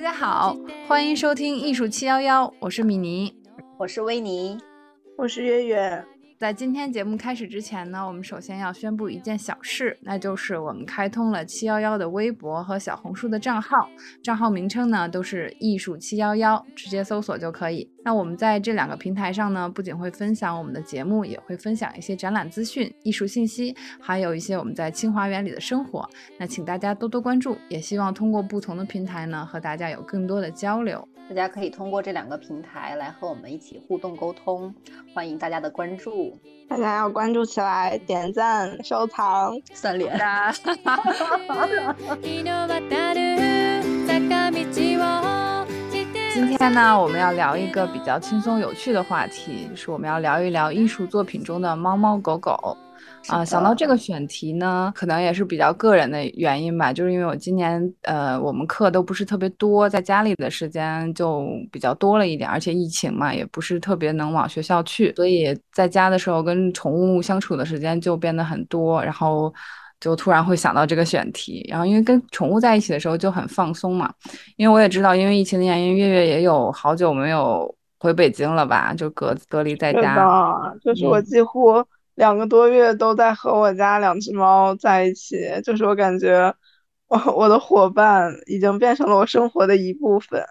大家好，欢迎收听艺术七幺幺，我是米妮，我是维尼，我是月月。在今天节目开始之前呢，我们首先要宣布一件小事，那就是我们开通了七幺幺的微博和小红书的账号，账号名称呢都是艺术七幺幺，直接搜索就可以。那我们在这两个平台上呢，不仅会分享我们的节目，也会分享一些展览资讯、艺术信息，还有一些我们在清华园里的生活。那请大家多多关注，也希望通过不同的平台呢，和大家有更多的交流。大家可以通过这两个平台来和我们一起互动沟通，欢迎大家的关注，大家要关注起来，点赞、收藏、三连。今天呢，我们要聊一个比较轻松有趣的话题，就是我们要聊一聊艺术作品中的猫猫狗狗。啊，想到这个选题呢，可能也是比较个人的原因吧，就是因为我今年呃，我们课都不是特别多，在家里的时间就比较多了一点，而且疫情嘛，也不是特别能往学校去，所以在家的时候跟宠物相处的时间就变得很多，然后就突然会想到这个选题，然后因为跟宠物在一起的时候就很放松嘛，因为我也知道，因为疫情的原因，月月也有好久没有回北京了吧，就隔隔离在家，就是我几乎。两个多月都在和我家两只猫在一起，就是我感觉我我的伙伴已经变成了我生活的一部分。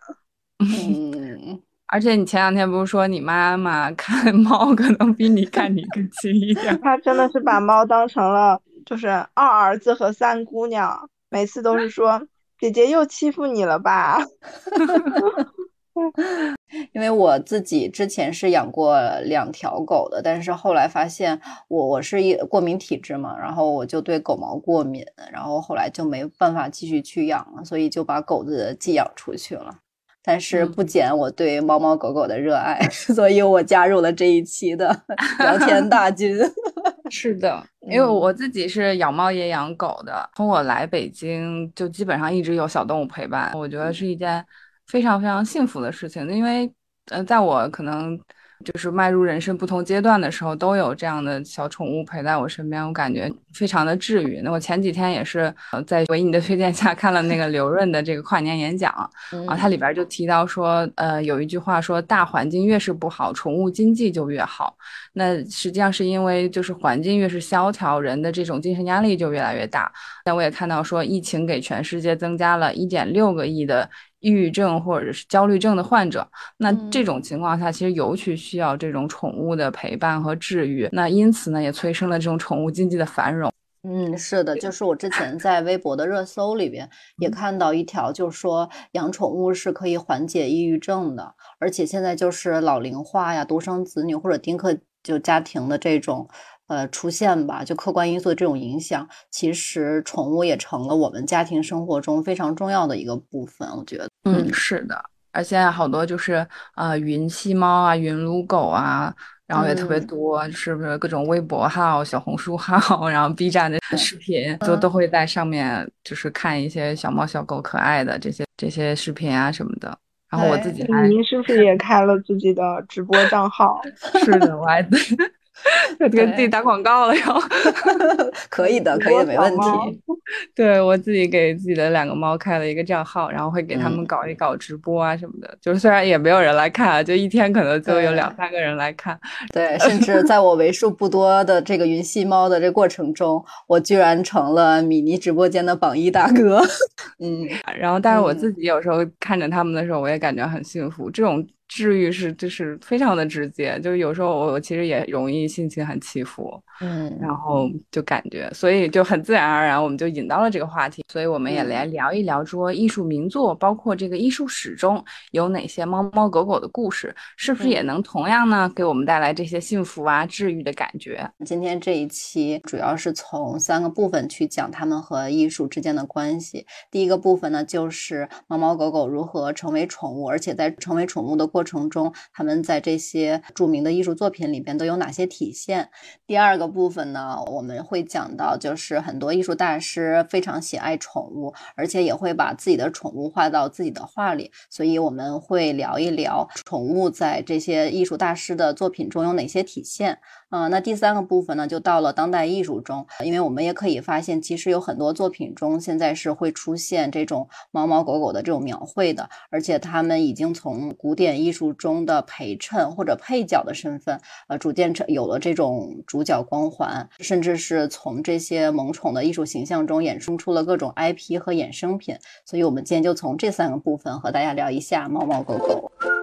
嗯，而且你前两天不是说你妈妈看 猫可能比你看你更亲一点？她真的是把猫当成了就是二儿子和三姑娘，每次都是说姐姐又欺负你了吧。因为我自己之前是养过两条狗的，但是后来发现我我是一过敏体质嘛，然后我就对狗毛过敏，然后后来就没办法继续去养了，所以就把狗子寄养出去了。但是不减我对猫猫狗狗的热爱，所以我加入了这一期的 聊天大军。是的，因为我自己是养猫也养狗的，从我来北京就基本上一直有小动物陪伴，我觉得是一件。非常非常幸福的事情，因为，呃，在我可能。就是迈入人生不同阶段的时候，都有这样的小宠物陪在我身边，我感觉非常的治愈。那我前几天也是在维尼的推荐下看了那个刘润的这个跨年演讲 啊，它里边就提到说，呃，有一句话说，大环境越是不好，宠物经济就越好。那实际上是因为就是环境越是萧条，人的这种精神压力就越来越大。那我也看到说，疫情给全世界增加了一点六个亿的。抑郁症或者是焦虑症的患者，那这种情况下，其实尤其需要这种宠物的陪伴和治愈。那因此呢，也催生了这种宠物经济的繁荣。嗯，是的，就是我之前在微博的热搜里边 也看到一条，就是说养宠物是可以缓解抑郁症的，而且现在就是老龄化呀、独生子女或者丁克就家庭的这种。呃，出现吧，就客观因素的这种影响，其实宠物也成了我们家庭生活中非常重要的一个部分。我觉得，嗯，是的，而现在好多就是呃云吸猫啊、云撸狗啊，然后也特别多，是不是各种微博号、小红书号，然后 B 站的视频，就都会在上面就是看一些小猫小狗可爱的这些这些视频啊什么的。然后我自己，您是不是也开了自己的直播账号？是的，我还。给自己打广告了哟，可以的，可以的，没问题。对我自己给自己的两个猫开了一个账号，然后会给他们搞一搞直播啊什么的。就是虽然也没有人来看，就一天可能就有两三个人来看。对，甚至在我为数不多的这个云吸猫的这过程中，我居然成了米妮直播间的榜一大哥。嗯，然后但是我自己有时候看着他们的时候，我也感觉很幸福。这种。治愈是就是非常的直接，就是有时候我我其实也容易心情很起伏。嗯，然后就感觉，所以就很自然而然，我们就引到了这个话题。所以我们也来聊一聊，说艺术名作，包括这个艺术史中有哪些猫猫狗狗的故事，是不是也能同样呢，给我们带来这些幸福啊、治愈的感觉？今天这一期主要是从三个部分去讲它们和艺术之间的关系。第一个部分呢，就是猫猫狗狗如何成为宠物，而且在成为宠物的过过程中，他们在这些著名的艺术作品里边都有哪些体现？第二个。部分呢，我们会讲到，就是很多艺术大师非常喜爱宠物，而且也会把自己的宠物画到自己的画里，所以我们会聊一聊宠物在这些艺术大师的作品中有哪些体现。嗯，那第三个部分呢，就到了当代艺术中，因为我们也可以发现，其实有很多作品中现在是会出现这种猫猫狗狗的这种描绘的，而且他们已经从古典艺术中的陪衬或者配角的身份，呃，逐渐成有了这种主角光环，甚至是从这些萌宠的艺术形象中衍生出了各种 IP 和衍生品。所以，我们今天就从这三个部分和大家聊一下猫猫狗狗。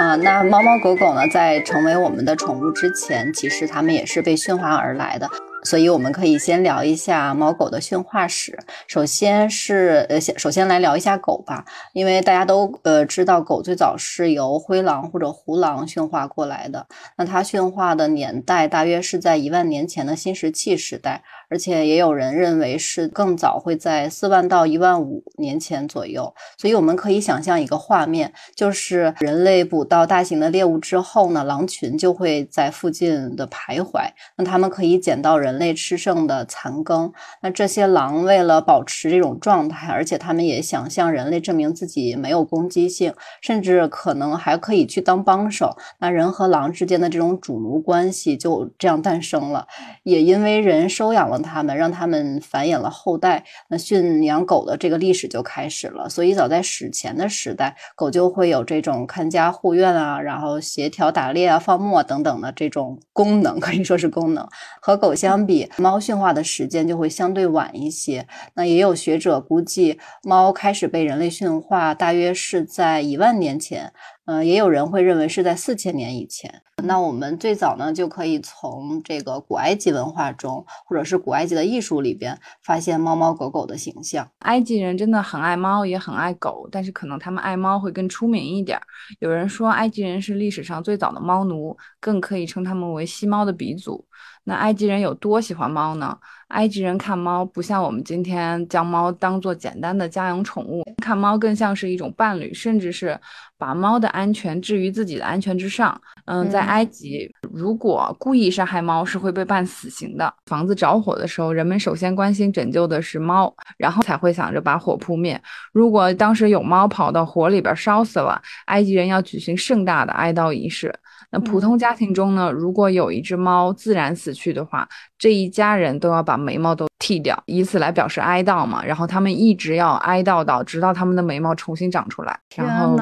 啊，那猫猫狗狗呢，在成为我们的宠物之前，其实它们也是被驯化而来的。所以我们可以先聊一下猫狗的驯化史。首先是呃，先首先来聊一下狗吧，因为大家都呃知道，狗最早是由灰狼或者胡狼驯化过来的。那它驯化的年代大约是在一万年前的新石器时代。而且也有人认为是更早，会在四万到一万五年前左右。所以我们可以想象一个画面，就是人类捕到大型的猎物之后呢，狼群就会在附近的徘徊。那他们可以捡到人类吃剩的残羹。那这些狼为了保持这种状态，而且他们也想向人类证明自己没有攻击性，甚至可能还可以去当帮手。那人和狼之间的这种主奴关系就这样诞生了。也因为人收养了。他们让他们繁衍了后代，那驯养狗的这个历史就开始了。所以早在史前的时代，狗就会有这种看家护院啊，然后协调打猎啊、放牧啊等等的这种功能，可以说是功能。和狗相比，猫驯化的时间就会相对晚一些。那也有学者估计，猫开始被人类驯化大约是在一万年前。呃，也有人会认为是在四千年以前。那我们最早呢，就可以从这个古埃及文化中，或者是古埃及的艺术里边，发现猫猫狗狗的形象。埃及人真的很爱猫，也很爱狗，但是可能他们爱猫会更出名一点。有人说，埃及人是历史上最早的猫奴，更可以称他们为吸猫的鼻祖。那埃及人有多喜欢猫呢？埃及人看猫不像我们今天将猫当做简单的家养宠物，看猫更像是一种伴侣，甚至是把猫的安全置于自己的安全之上。嗯，在埃及，如果故意杀害猫是会被判死刑的。房子着火的时候，人们首先关心拯救的是猫，然后才会想着把火扑灭。如果当时有猫跑到火里边烧死了，埃及人要举行盛大的哀悼仪式。那普通家庭中呢，如果有一只猫自然死去的话，这一家人都要把眉毛都剃掉，以此来表示哀悼嘛。然后他们一直要哀悼到直到他们的眉毛重新长出来。然后。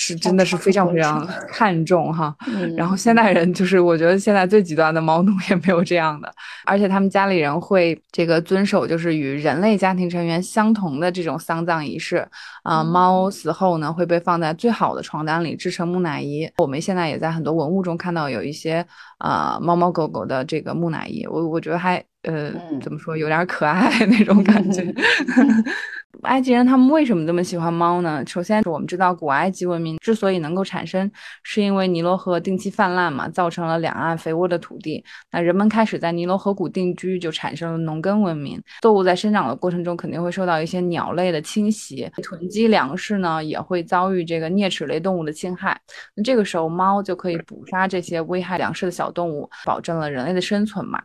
是真的是非常非常看重哈，然后现代人就是我觉得现在最极端的猫奴也没有这样的，而且他们家里人会这个遵守就是与人类家庭成员相同的这种丧葬仪式啊，猫死后呢会被放在最好的床单里制成木乃伊，我们现在也在很多文物中看到有一些啊猫猫狗狗的这个木乃伊，我我觉得还呃怎么说有点可爱 那种感觉。埃及人他们为什么这么喜欢猫呢？首先，我们知道古埃及文明之所以能够产生，是因为尼罗河定期泛滥嘛，造成了两岸肥沃的土地。那人们开始在尼罗河谷定居，就产生了农耕文明。动物在生长的过程中，肯定会受到一些鸟类的侵袭，囤积粮食呢，也会遭遇这个啮齿类动物的侵害。那这个时候，猫就可以捕杀这些危害粮食的小动物，保证了人类的生存嘛。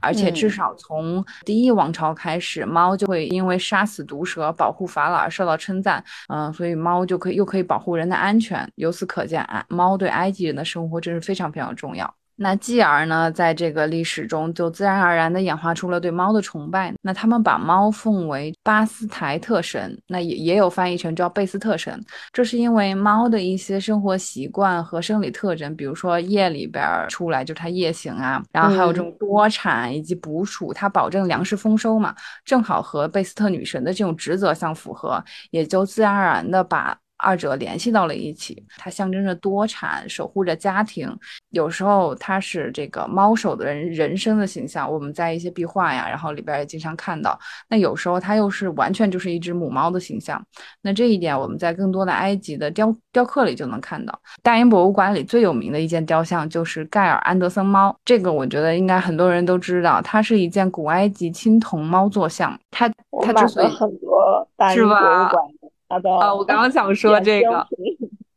而且，至少从第一王朝开始，猫就会因为杀死毒蛇。保护法老而受到称赞，嗯，所以猫就可以又可以保护人的安全。由此可见，啊，猫对埃及人的生活真是非常非常重要。那继而呢，在这个历史中就自然而然地演化出了对猫的崇拜。那他们把猫奉为巴斯台特神，那也也有翻译成叫贝斯特神。这是因为猫的一些生活习惯和生理特征，比如说夜里边出来就是它夜行啊，然后还有这种多产以及捕鼠，它保证粮食丰收嘛，正好和贝斯特女神的这种职责相符合，也就自然而然地把。二者联系到了一起，它象征着多产，守护着家庭。有时候它是这个猫手的人人生的形象，我们在一些壁画呀，然后里边也经常看到。那有时候它又是完全就是一只母猫的形象。那这一点我们在更多的埃及的雕雕刻里就能看到。大英博物馆里最有名的一件雕像就是盖尔安德森猫，这个我觉得应该很多人都知道，它是一件古埃及青铜猫坐像。它它之所以很多大英博物馆。啊，我刚刚想说这个，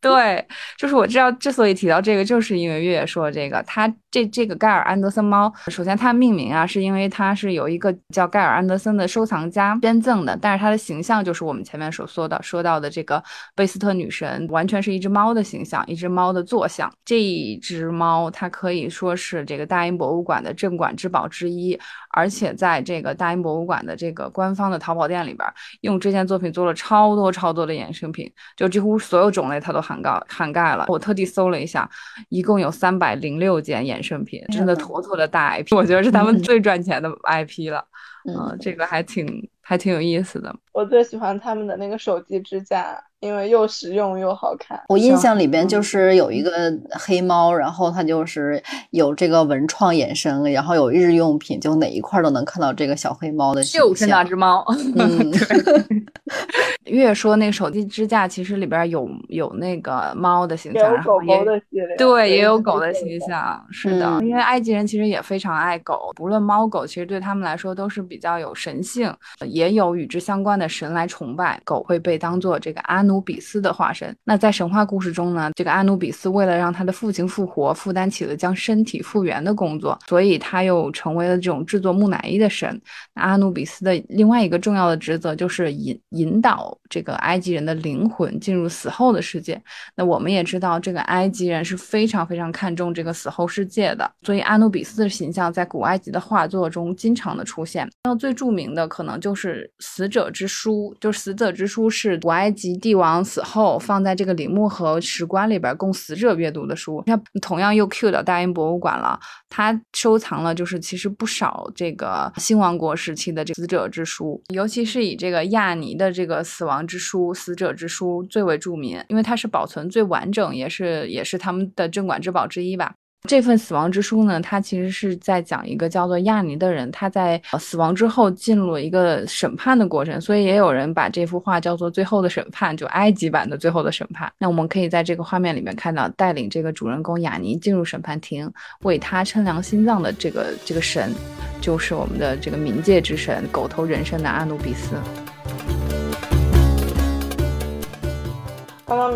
对，就是我知道，之所以提到这个，就是因为月月说的这个，他这这个盖尔安德森猫，首先它命名啊，是因为它是有一个叫盖尔安德森的收藏家捐赠的，但是它的形象就是我们前面所说的说到的这个贝斯特女神，完全是一只猫的形象，一只猫的坐像。这一只猫它可以说是这个大英博物馆的镇馆之宝之一，而且在这个大英博物馆的这个官方的淘宝店里边，用这件作品做了超多超多的衍生品，就几乎所有种类它都涵盖涵盖了。我特地搜了一下，一共有三百零六件衍。生品真的妥妥的大 IP，我觉得是他们最赚钱的 IP 了。嗯，这个还挺还挺有意思的。我最喜欢他们的那个手机支架。因为又实用又好看，我印象里边就是有一个黑猫，然后它就是有这个文创衍生，然后有日用品，就哪一块都能看到这个小黑猫的就是那只猫。嗯，越说那个手机支架其实里边有有那个猫的形象，有狗狗的系列，对，也有狗的形象。是的，因为埃及人其实也非常爱狗，不论猫狗，其实对他们来说都是比较有神性，也有与之相关的神来崇拜。狗会被当做这个阿努。比斯的化身。那在神话故事中呢，这个阿努比斯为了让他的父亲复活，负担起了将身体复原的工作，所以他又成为了这种制作木乃伊的神。那阿努比斯的另外一个重要的职责就是引引导这个埃及人的灵魂进入死后的世界。那我们也知道，这个埃及人是非常非常看重这个死后世界的，所以阿努比斯的形象在古埃及的画作中经常的出现。那最著名的可能就是《死者之书》，就是《死者之书》是古埃及帝。王死后放在这个陵墓和石棺里边供死者阅读的书，那同样又 cue 到大英博物馆了。他收藏了就是其实不少这个新王国时期的这死者之书，尤其是以这个亚尼的这个死亡之书、死者之书最为著名，因为它是保存最完整，也是也是他们的镇馆之宝之一吧。这份死亡之书呢，它其实是在讲一个叫做亚尼的人，他在死亡之后进入了一个审判的过程，所以也有人把这幅画叫做《最后的审判》，就埃及版的《最后的审判》。那我们可以在这个画面里面看到，带领这个主人公亚尼进入审判庭，为他称量心脏的这个这个神，就是我们的这个冥界之神狗头人身的阿努比斯。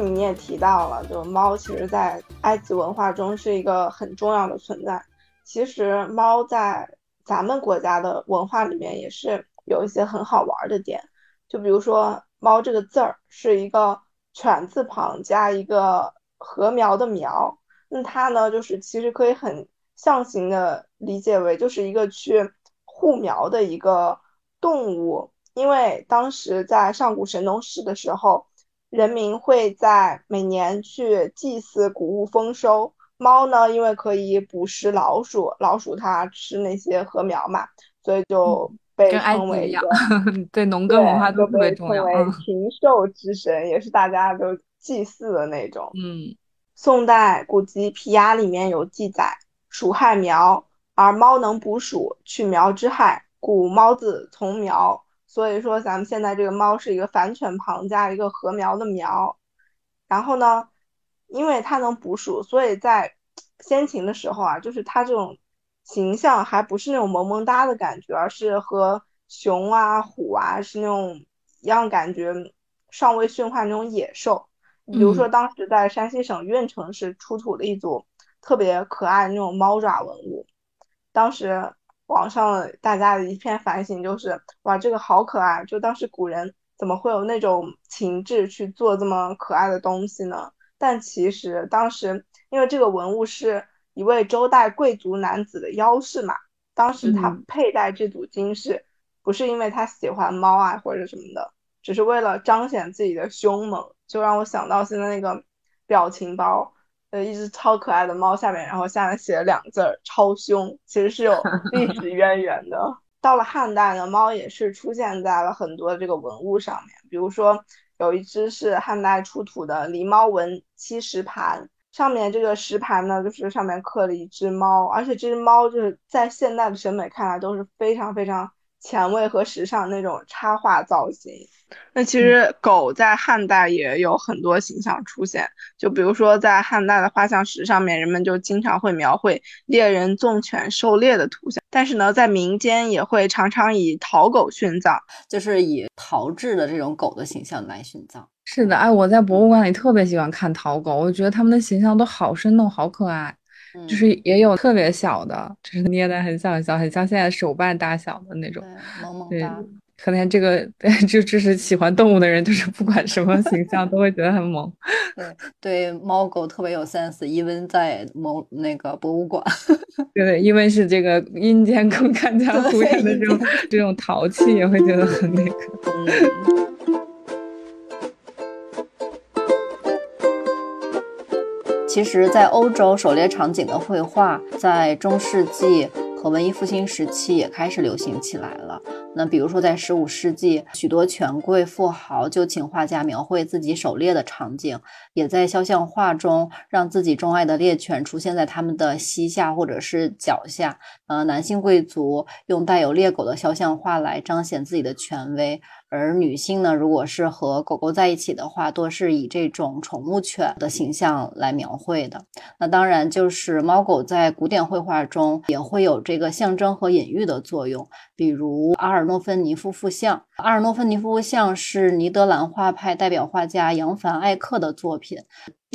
你也提到了，就猫其实，在埃及文化中是一个很重要的存在。其实猫在咱们国家的文化里面也是有一些很好玩的点，就比如说“猫”这个字儿是一个犬字旁加一个禾苗的苗，那它呢，就是其实可以很象形的理解为就是一个去护苗的一个动物，因为当时在上古神农氏的时候。人民会在每年去祭祀谷物丰收。猫呢，因为可以捕食老鼠，老鼠它吃那些禾苗嘛，所以就被称为 对农耕文化都特别重要。禽兽之神也是大家都祭祀的那种。嗯，宋代古籍《皮鸭》里面有记载：鼠害苗，而猫能捕鼠，去苗之害，故猫字从苗。所以说，咱们现在这个猫是一个反犬旁加一个禾苗的苗，然后呢，因为它能捕鼠，所以在 先秦的时候啊，就是它这种形象还不是那种萌萌哒的感觉，而是和熊啊、虎啊是那种一样感觉，尚未驯化那种野兽。比如说，当时在山西省运城市出土的一组特别可爱的那种猫爪文物，当时。网上大家的一片反省就是，哇，这个好可爱！就当时古人怎么会有那种情志去做这么可爱的东西呢？但其实当时，因为这个文物是一位周代贵族男子的腰饰嘛，当时他佩戴这组金饰，不是因为他喜欢猫啊或者什么的，只是为了彰显自己的凶猛，就让我想到现在那个表情包。呃，一只超可爱的猫，下面然后下面写了两个字儿“超凶”，其实是有 历史渊源的。到了汉代呢，猫也是出现在了很多这个文物上面，比如说有一只是汉代出土的狸猫纹漆石盘，上面这个石盘呢，就是上面刻了一只猫，而且这只猫就是在现代的审美看来都是非常非常前卫和时尚那种插画造型。那其实狗在汉代也有很多形象出现，就比如说在汉代的画像石上面，人们就经常会描绘猎人纵犬狩猎的图像。但是呢，在民间也会常常以陶狗殉葬，就是以陶制的这种狗的形象来殉葬。是的，哎，我在博物馆里特别喜欢看陶狗，我觉得他们的形象都好生动，好可爱。就是也有特别小的，就是 捏的很小很小，很像现在手办大小的那种，萌萌哒。可能这个就就是喜欢动物的人，就是不管什么形象都会觉得很萌。对对，猫狗特别有 sense。伊温在某那个博物馆，对对，因为是这个阴间更看家护院的这种这种淘气，也会觉得很那个。其实，在欧洲，狩猎场景的绘画在中世纪和文艺复兴时期也开始流行起来了。那比如说，在十五世纪，许多权贵富豪就请画家描绘自己狩猎的场景，也在肖像画中让自己钟爱的猎犬出现在他们的膝下或者是脚下。呃，男性贵族用带有猎狗的肖像画来彰显自己的权威。而女性呢，如果是和狗狗在一起的话，多是以这种宠物犬的形象来描绘的。那当然，就是猫狗在古典绘画中也会有这个象征和隐喻的作用。比如阿尔诺芬尼夫妇像，阿尔诺芬尼夫妇像是尼德兰画派代表画家扬凡艾克的作品。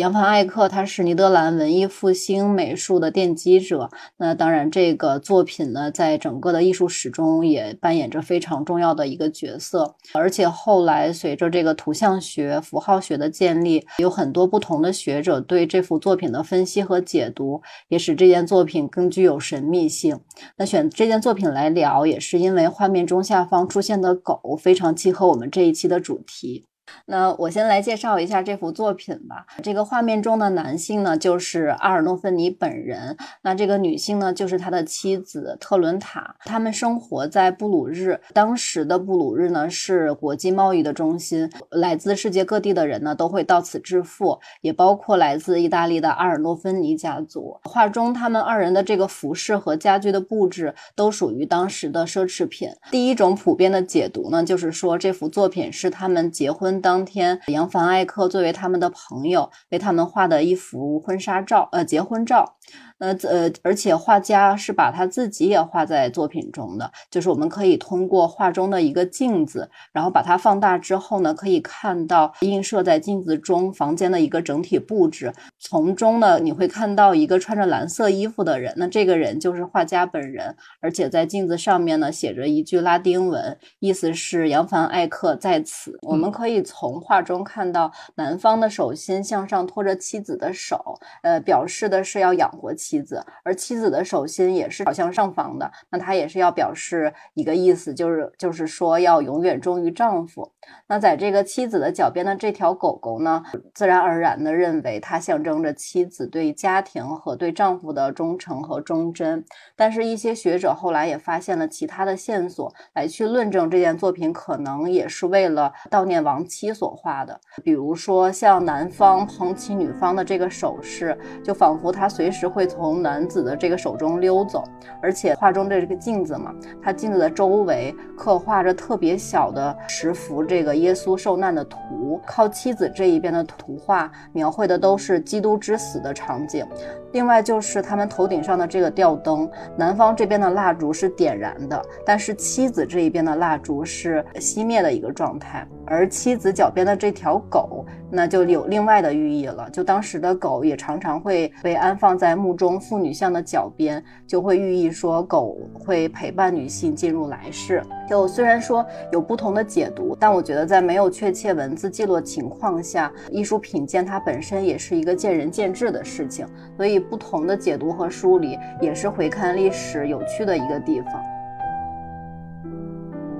扬凡艾克他是尼德兰文艺复兴美术的奠基者，那当然这个作品呢，在整个的艺术史中也扮演着非常重要的一个角色。而且后来随着这个图像学、符号学的建立，有很多不同的学者对这幅作品的分析和解读，也使这件作品更具有神秘性。那选这件作品来聊，也是因为画面中下方出现的狗非常契合我们这一期的主题。那我先来介绍一下这幅作品吧。这个画面中的男性呢，就是阿尔诺芬尼本人。那这个女性呢，就是他的妻子特伦塔。他们生活在布鲁日，当时的布鲁日呢是国际贸易的中心，来自世界各地的人呢都会到此致富，也包括来自意大利的阿尔诺芬尼家族。画中他们二人的这个服饰和家具的布置都属于当时的奢侈品。第一种普遍的解读呢，就是说这幅作品是他们结婚。当天，杨凡艾克作为他们的朋友，为他们画的一幅婚纱照，呃，结婚照。那呃，而且画家是把他自己也画在作品中的，就是我们可以通过画中的一个镜子，然后把它放大之后呢，可以看到映射在镜子中房间的一个整体布置。从中呢，你会看到一个穿着蓝色衣服的人，那这个人就是画家本人，而且在镜子上面呢写着一句拉丁文，意思是扬凡艾克在此。我们可以从画中看到男方的手心向上托着妻子的手，呃，表示的是要养活妻。妻子，而妻子的手心也是朝向上方的，那他也是要表示一个意思，就是就是说要永远忠于丈夫。那在这个妻子的脚边的这条狗狗呢，自然而然的认为它象征着妻子对家庭和对丈夫的忠诚和忠贞。但是，一些学者后来也发现了其他的线索，来去论证这件作品可能也是为了悼念亡妻所画的。比如说，像男方捧起女方的这个手势，就仿佛他随时会从。从男子的这个手中溜走，而且画中的这个镜子嘛，它镜子的周围刻画着特别小的十幅这个耶稣受难的图，靠妻子这一边的图画描绘的都是基督之死的场景。另外就是他们头顶上的这个吊灯，男方这边的蜡烛是点燃的，但是妻子这一边的蜡烛是熄灭的一个状态。而妻子脚边的这条狗，那就有另外的寓意了。就当时的狗也常常会被安放在墓中妇女像的脚边，就会寓意说狗会陪伴女性进入来世。就虽然说有不同的解读，但我觉得在没有确切文字记录情况下，艺术品鉴它本身也是一个见仁见智的事情。所以不同的解读和梳理，也是回看历史有趣的一个地方。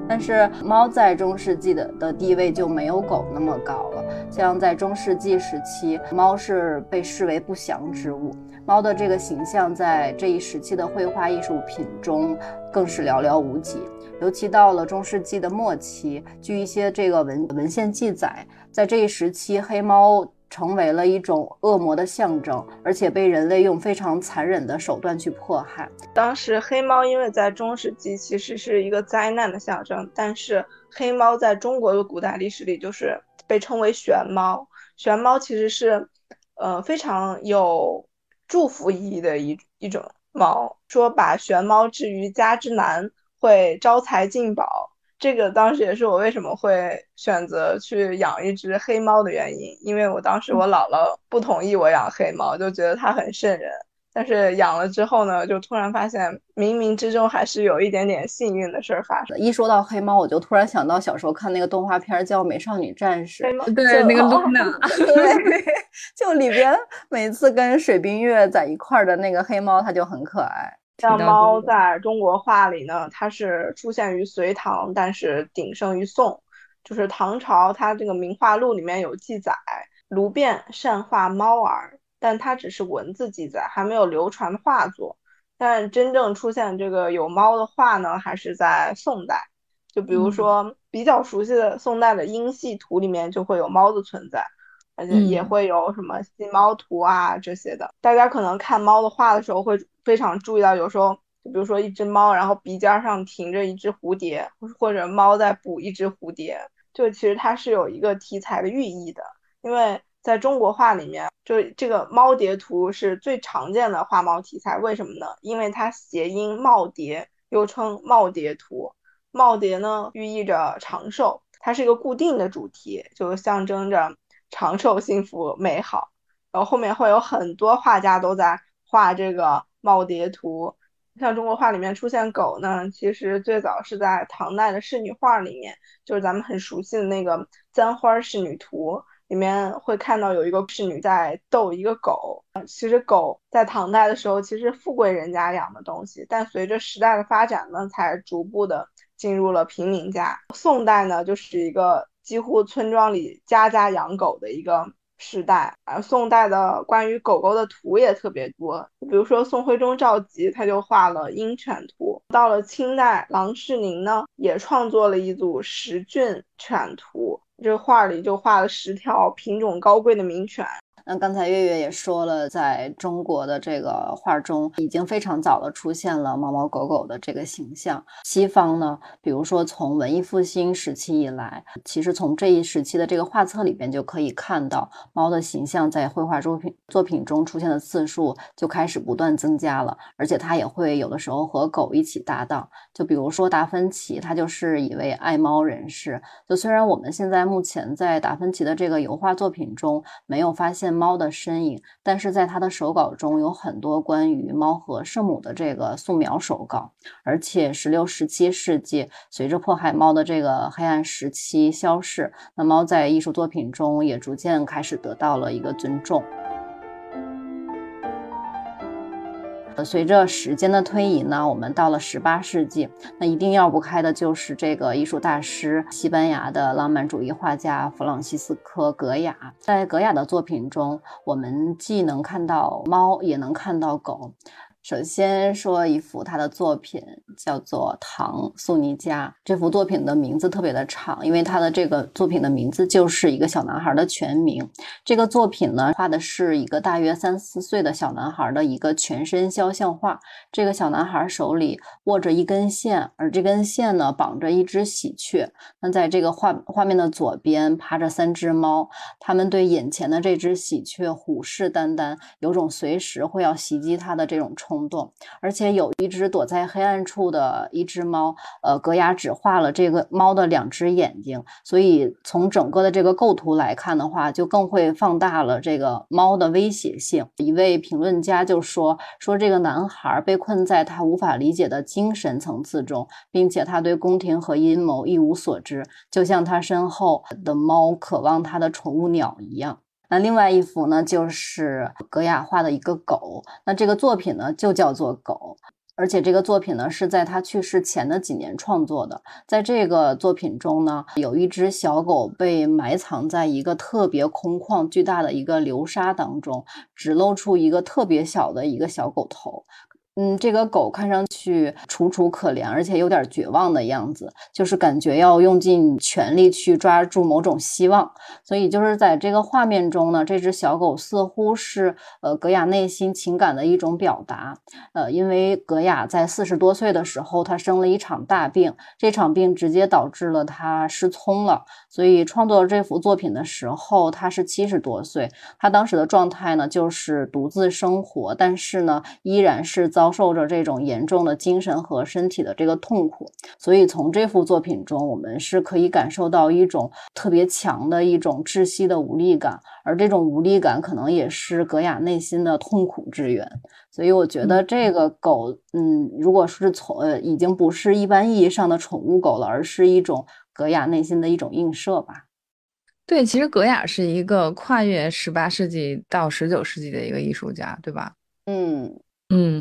但是猫在中世纪的的地位就没有狗那么高了。像在中世纪时期，猫是被视为不祥之物，猫的这个形象在这一时期的绘画艺术品中更是寥寥无几。尤其到了中世纪的末期，据一些这个文文献记载，在这一时期，黑猫。成为了一种恶魔的象征，而且被人类用非常残忍的手段去迫害。当时黑猫因为在中世纪其实是一个灾难的象征，但是黑猫在中国的古代历史里就是被称为玄猫。玄猫其实是，呃，非常有祝福意义的一一种猫，说把玄猫置于家之南会招财进宝。这个当时也是我为什么会选择去养一只黑猫的原因，因为我当时我姥姥不同意我养黑猫，就觉得它很瘆人，但是养了之后呢，就突然发现冥冥之中还是有一点点幸运的事儿发生。一说到黑猫，我就突然想到小时候看那个动画片叫《美少女战士》，对那个露娜 对，就里边每次跟水冰月在一块儿的那个黑猫，它就很可爱。像猫在中国画里呢，它是出现于隋唐，但是鼎盛于宋。就是唐朝，它这个名画录里面有记载，卢变善画猫儿。但它只是文字记载，还没有流传画作。但真正出现这个有猫的画呢，还是在宋代。就比如说比较熟悉的宋代的阴系图里面就会有猫的存在，而且也会有什么细猫图啊这些的。大家可能看猫的画的时候会非常注意到，有时候就比如说一只猫，然后鼻尖上停着一只蝴蝶，或者猫在捕一只蝴蝶，就其实它是有一个题材的寓意的，因为。在中国画里面，就这个猫蝶图是最常见的画猫题材。为什么呢？因为它谐音“耄耋”，又称“耄耋图”。耄耋呢，寓意着长寿，它是一个固定的主题，就象征着长寿、幸福、美好。然后后面会有很多画家都在画这个耄耋图。像中国画里面出现狗呢，其实最早是在唐代的仕女画里面，就是咱们很熟悉的那个《簪花仕女图》。里面会看到有一个侍女在逗一个狗。其实狗在唐代的时候，其实富贵人家养的东西，但随着时代的发展呢，才逐步的进入了平民家。宋代呢，就是一个几乎村庄里家家养狗的一个时代。而宋代的关于狗狗的图也特别多，比如说宋徽宗赵佶他就画了鹰犬图。到了清代，郎世宁呢也创作了一组十骏犬图。这画里就画了十条品种高贵的名犬。那刚才月月也说了，在中国的这个画中，已经非常早的出现了猫猫狗狗的这个形象。西方呢，比如说从文艺复兴时期以来，其实从这一时期的这个画册里边就可以看到，猫的形象在绘画作品作品中出现的次数就开始不断增加了，而且它也会有的时候和狗一起搭档。就比如说达芬奇，他就是一位爱猫人士。就虽然我们现在目前在达芬奇的这个油画作品中没有发现。猫的身影，但是在他的手稿中有很多关于猫和圣母的这个素描手稿，而且十六、十七世纪随着迫害猫的这个黑暗时期消逝，那猫在艺术作品中也逐渐开始得到了一个尊重。随着时间的推移呢，我们到了十八世纪，那一定要不开的就是这个艺术大师，西班牙的浪漫主义画家弗朗西斯科·格雅。在格雅的作品中，我们既能看到猫，也能看到狗。首先说一幅他的作品，叫做《唐素尼加》。这幅作品的名字特别的长，因为他的这个作品的名字就是一个小男孩的全名。这个作品呢，画的是一个大约三四岁的小男孩的一个全身肖像画。这个小男孩手里握着一根线，而这根线呢，绑着一只喜鹊。那在这个画画面的左边趴着三只猫，他们对眼前的这只喜鹊虎视眈眈，有种随时会要袭击它的这种。冲冲动，而且有一只躲在黑暗处的一只猫，呃，格雅只画了这个猫的两只眼睛，所以从整个的这个构图来看的话，就更会放大了这个猫的威胁性。一位评论家就说：“说这个男孩被困在他无法理解的精神层次中，并且他对宫廷和阴谋一无所知，就像他身后的猫渴望他的宠物鸟一样。”那另外一幅呢，就是格雅画的一个狗。那这个作品呢，就叫做狗，而且这个作品呢，是在他去世前的几年创作的。在这个作品中呢，有一只小狗被埋藏在一个特别空旷、巨大的一个流沙当中，只露出一个特别小的一个小狗头。嗯，这个狗看上去楚楚可怜，而且有点绝望的样子，就是感觉要用尽全力去抓住某种希望。所以就是在这个画面中呢，这只小狗似乎是呃格雅内心情感的一种表达。呃，因为格雅在四十多岁的时候，他生了一场大病，这场病直接导致了他失聪了。所以创作这幅作品的时候，他是七十多岁。他当时的状态呢，就是独自生活，但是呢，依然是遭。遭受着这种严重的精神和身体的这个痛苦。所以从这幅作品中，我们是可以感受到一种特别强的一种窒息的无力感，而这种无力感可能也是格雅内心的痛苦之源。所以我觉得这个狗，嗯，如果是从呃，已经不是一般意义上的宠物狗了，而是一种格雅内心的一种映射吧。对，其实格雅是一个跨越十八世纪到十九世纪的一个艺术家，对吧？嗯嗯，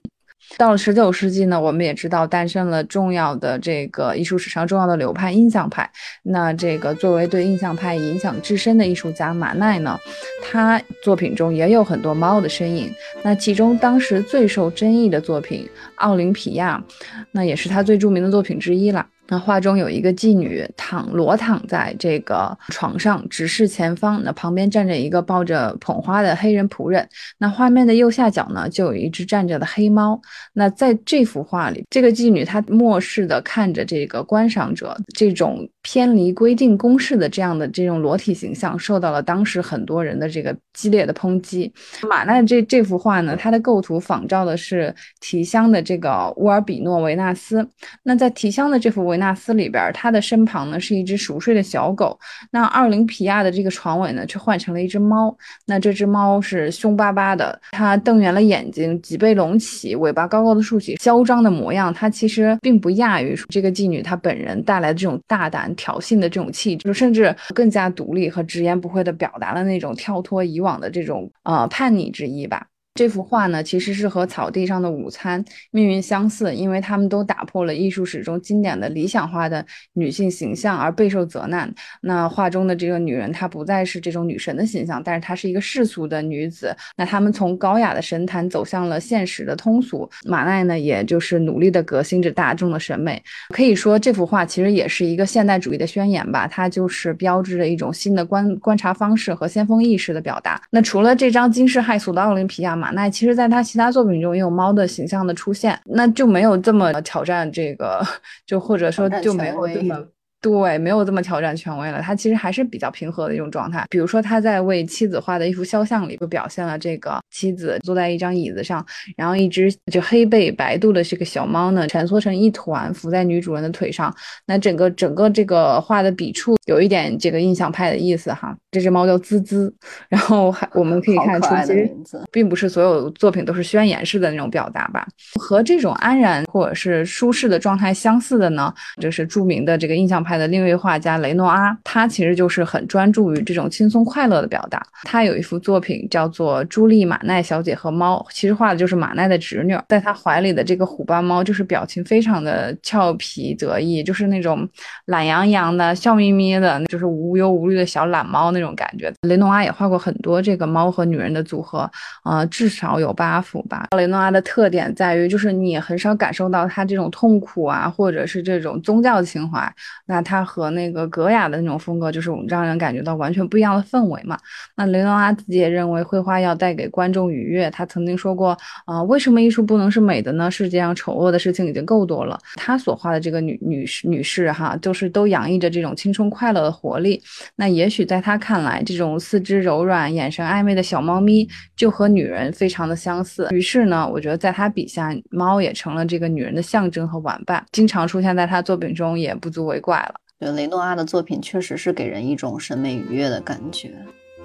到了十九世纪呢，我们也知道诞生了重要的这个艺术史上重要的流派——印象派。那这个作为对印象派影响至深的艺术家马奈呢，他作品中也有很多猫的身影。那其中当时最受争议的作品《奥林匹亚》，那也是他最著名的作品之一了。那画中有一个妓女躺裸躺在这个床上，直视前方。那旁边站着一个抱着捧花的黑人仆人。那画面的右下角呢，就有一只站着的黑猫。那在这幅画里，这个妓女她漠视的看着这个观赏者，这种偏离规定公式的这样的这种裸体形象，受到了当时很多人的这个激烈的抨击。马奈这这幅画呢，它的构图仿照的是提香的这个乌尔比诺维纳斯。那在提香的这幅维纳斯里边，他的身旁呢是一只熟睡的小狗。那奥林匹亚的这个床尾呢，却换成了一只猫。那这只猫是凶巴巴的，它瞪圆了眼睛，脊背隆起，尾巴高高的竖起，嚣张的模样。它其实并不亚于这个妓女她本人带来的这种大胆挑衅的这种气质，甚至更加独立和直言不讳的表达了那种跳脱以往的这种呃叛逆之意吧。这幅画呢，其实是和草地上的午餐命运相似，因为他们都打破了艺术史中经典的理想化的女性形象而备受责难。那画中的这个女人，她不再是这种女神的形象，但是她是一个世俗的女子。那他们从高雅的神坛走向了现实的通俗。马奈呢，也就是努力的革新着大众的审美。可以说，这幅画其实也是一个现代主义的宣言吧，它就是标志着一种新的观观察方式和先锋意识的表达。那除了这张惊世骇俗的奥林匹亚马。那其实，在他其他作品中也有猫的形象的出现，那就没有这么挑战这个，就或者说就没有这么。对，没有这么挑战权威了。他其实还是比较平和的一种状态。比如说，他在为妻子画的一幅肖像里，就表现了这个妻子坐在一张椅子上，然后一只就黑背白肚的这个小猫呢，蜷缩成一团，伏在女主人的腿上。那整个整个这个画的笔触有一点这个印象派的意思哈。这只猫叫滋滋，然后还我们可以看出，其实并不是所有作品都是宣言式的那种表达吧。和这种安然或者是舒适的状态相似的呢，就是著名的这个印象派。派的另一位画家雷诺阿，他其实就是很专注于这种轻松快乐的表达。他有一幅作品叫做《朱莉马奈小姐和猫》，其实画的就是马奈的侄女，在他怀里的这个虎斑猫，就是表情非常的俏皮得意，就是那种懒洋洋的、笑眯眯的，就是无忧无虑的小懒猫那种感觉。雷诺阿也画过很多这个猫和女人的组合，呃，至少有八幅吧。雷诺阿的特点在于，就是你很少感受到他这种痛苦啊，或者是这种宗教情怀。那他和那个格雅的那种风格，就是让人感觉到完全不一样的氛围嘛。那雷诺阿自己也认为绘画要带给观众愉悦。他曾经说过，啊，为什么艺术不能是美的呢？世界上丑恶的事情已经够多了。他所画的这个女女士女士哈，就是都洋溢着这种青春快乐的活力。那也许在他看来，这种四肢柔软、眼神暧昧的小猫咪，就和女人非常的相似。于是呢，我觉得在他笔下，猫也成了这个女人的象征和玩伴，经常出现在他作品中，也不足为怪。对雷诺阿的作品确实是给人一种审美愉悦的感觉。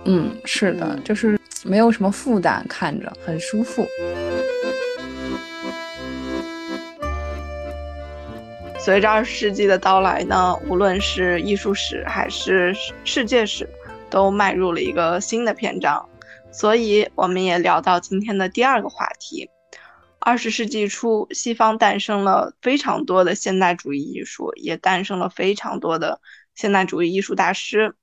嗯，是的，就是没有什么负担，看着很舒服。随着二十世纪的到来呢，无论是艺术史还是世界史，都迈入了一个新的篇章。所以，我们也聊到今天的第二个话题。二十世纪初，西方诞生了非常多的现代主义艺术，也诞生了非常多的现代主义艺术大师。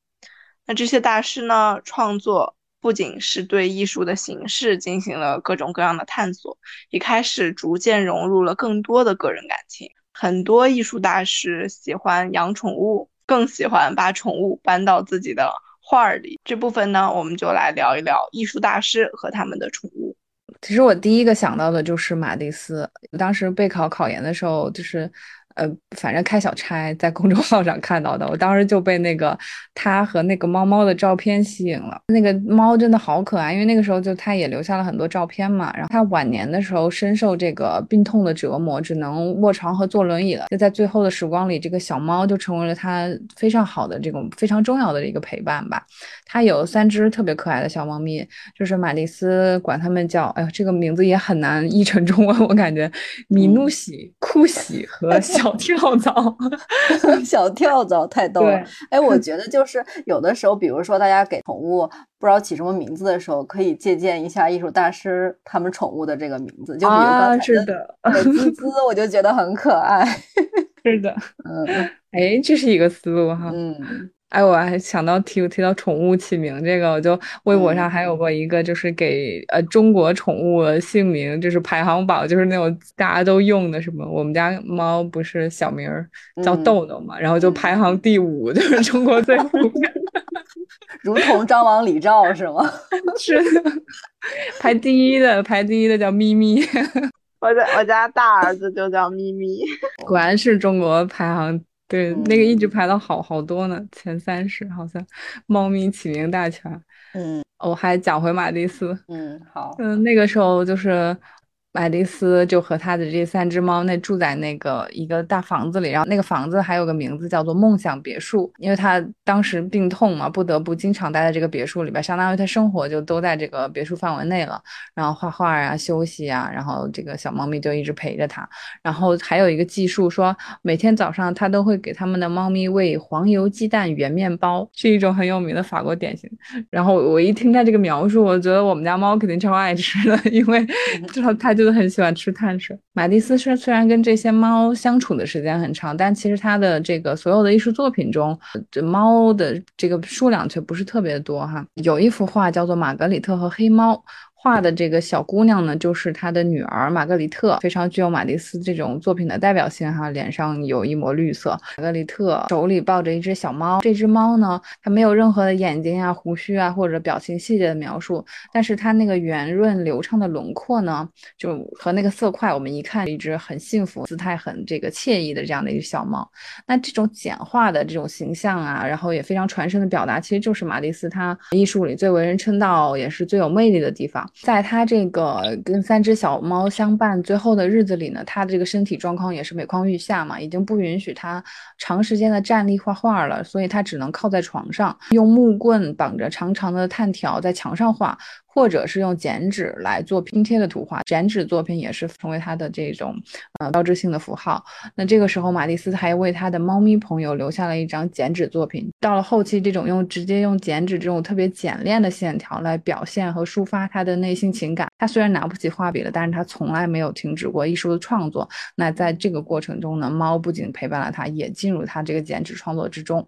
那这些大师呢，创作不仅是对艺术的形式进行了各种各样的探索，也开始逐渐融入了更多的个人感情。很多艺术大师喜欢养宠物，更喜欢把宠物搬到自己的画里。这部分呢，我们就来聊一聊艺术大师和他们的宠物。其实我第一个想到的就是马蒂斯。当时备考考研的时候，就是呃，反正开小差在公众号上看到的，我当时就被那个他和那个猫猫的照片吸引了。那个猫真的好可爱，因为那个时候就他也留下了很多照片嘛。然后他晚年的时候深受这个病痛的折磨，只能卧床和坐轮椅了。就在最后的时光里，这个小猫就成为了他非常好的这种非常重要的一个陪伴吧。他有三只特别可爱的小猫咪，就是玛丽斯管它们叫，哎呦，这个名字也很难译成中文，我感觉米努喜、库喜和小跳蚤。小跳蚤太逗了。哎，我觉得就是有的时候，比如说大家给宠物不知道起什么名字的时候，可以借鉴一下艺术大师他们宠物的这个名字。就比如刚才的滋滋，我就觉得很可爱。是的，嗯，哎，这是一个思路哈。嗯。哎，我还想到提提到宠物起名这个，我就微博上还有过一个，就是给呃中国宠物姓名，就是排行榜，就是那种大家都用的什么，我们家猫不是小名叫豆豆嘛，然后就排行第五，就是中国最普遍，如同张王李赵是吗？是的，排第一的排第一的叫咪咪，我家我家大儿子就叫咪咪，果然是中国排行。对，那个一直排到好好多呢，前三十好像，猫咪起名大全。嗯，我还讲回马蒂斯。嗯，好。嗯，那个时候就是。麦迪斯就和他的这三只猫，那住在那个一个大房子里，然后那个房子还有个名字叫做梦想别墅，因为他当时病痛嘛，不得不经常待在这个别墅里边，相当于他生活就都在这个别墅范围内了。然后画画啊，休息啊，然后这个小猫咪就一直陪着他。然后还有一个技术说，每天早上他都会给他们的猫咪喂黄油鸡蛋圆面包，是一种很有名的法国点心。然后我一听他这个描述，我觉得我们家猫肯定超爱吃的，因为知道它就。都很喜欢吃碳水。马蒂斯是虽然跟这些猫相处的时间很长，但其实他的这个所有的艺术作品中，这猫的这个数量却不是特别多哈。有一幅画叫做《玛格里特和黑猫》。画的这个小姑娘呢，就是他的女儿玛格丽特，非常具有马蒂斯这种作品的代表性哈，脸上有一抹绿色。玛格丽特手里抱着一只小猫，这只猫呢，它没有任何的眼睛啊、胡须啊或者表情细节的描述，但是它那个圆润流畅的轮廓呢，就和那个色块，我们一看一只很幸福、姿态很这个惬意的这样的一只小猫。那这种简化的这种形象啊，然后也非常传神的表达，其实就是马蒂斯他艺术里最为人称道，也是最有魅力的地方。在他这个跟三只小猫相伴最后的日子里呢，他的这个身体状况也是每况愈下嘛，已经不允许他长时间的站立画画了，所以他只能靠在床上，用木棍绑着长长的炭条在墙上画。或者是用剪纸来做拼贴的图画，剪纸作品也是成为他的这种呃标志性的符号。那这个时候，马蒂斯还为他的猫咪朋友留下了一张剪纸作品。到了后期，这种用直接用剪纸这种特别简练的线条来表现和抒发他的内心情感。他虽然拿不起画笔了，但是他从来没有停止过艺术的创作。那在这个过程中呢，猫不仅陪伴了他，也进入他这个剪纸创作之中。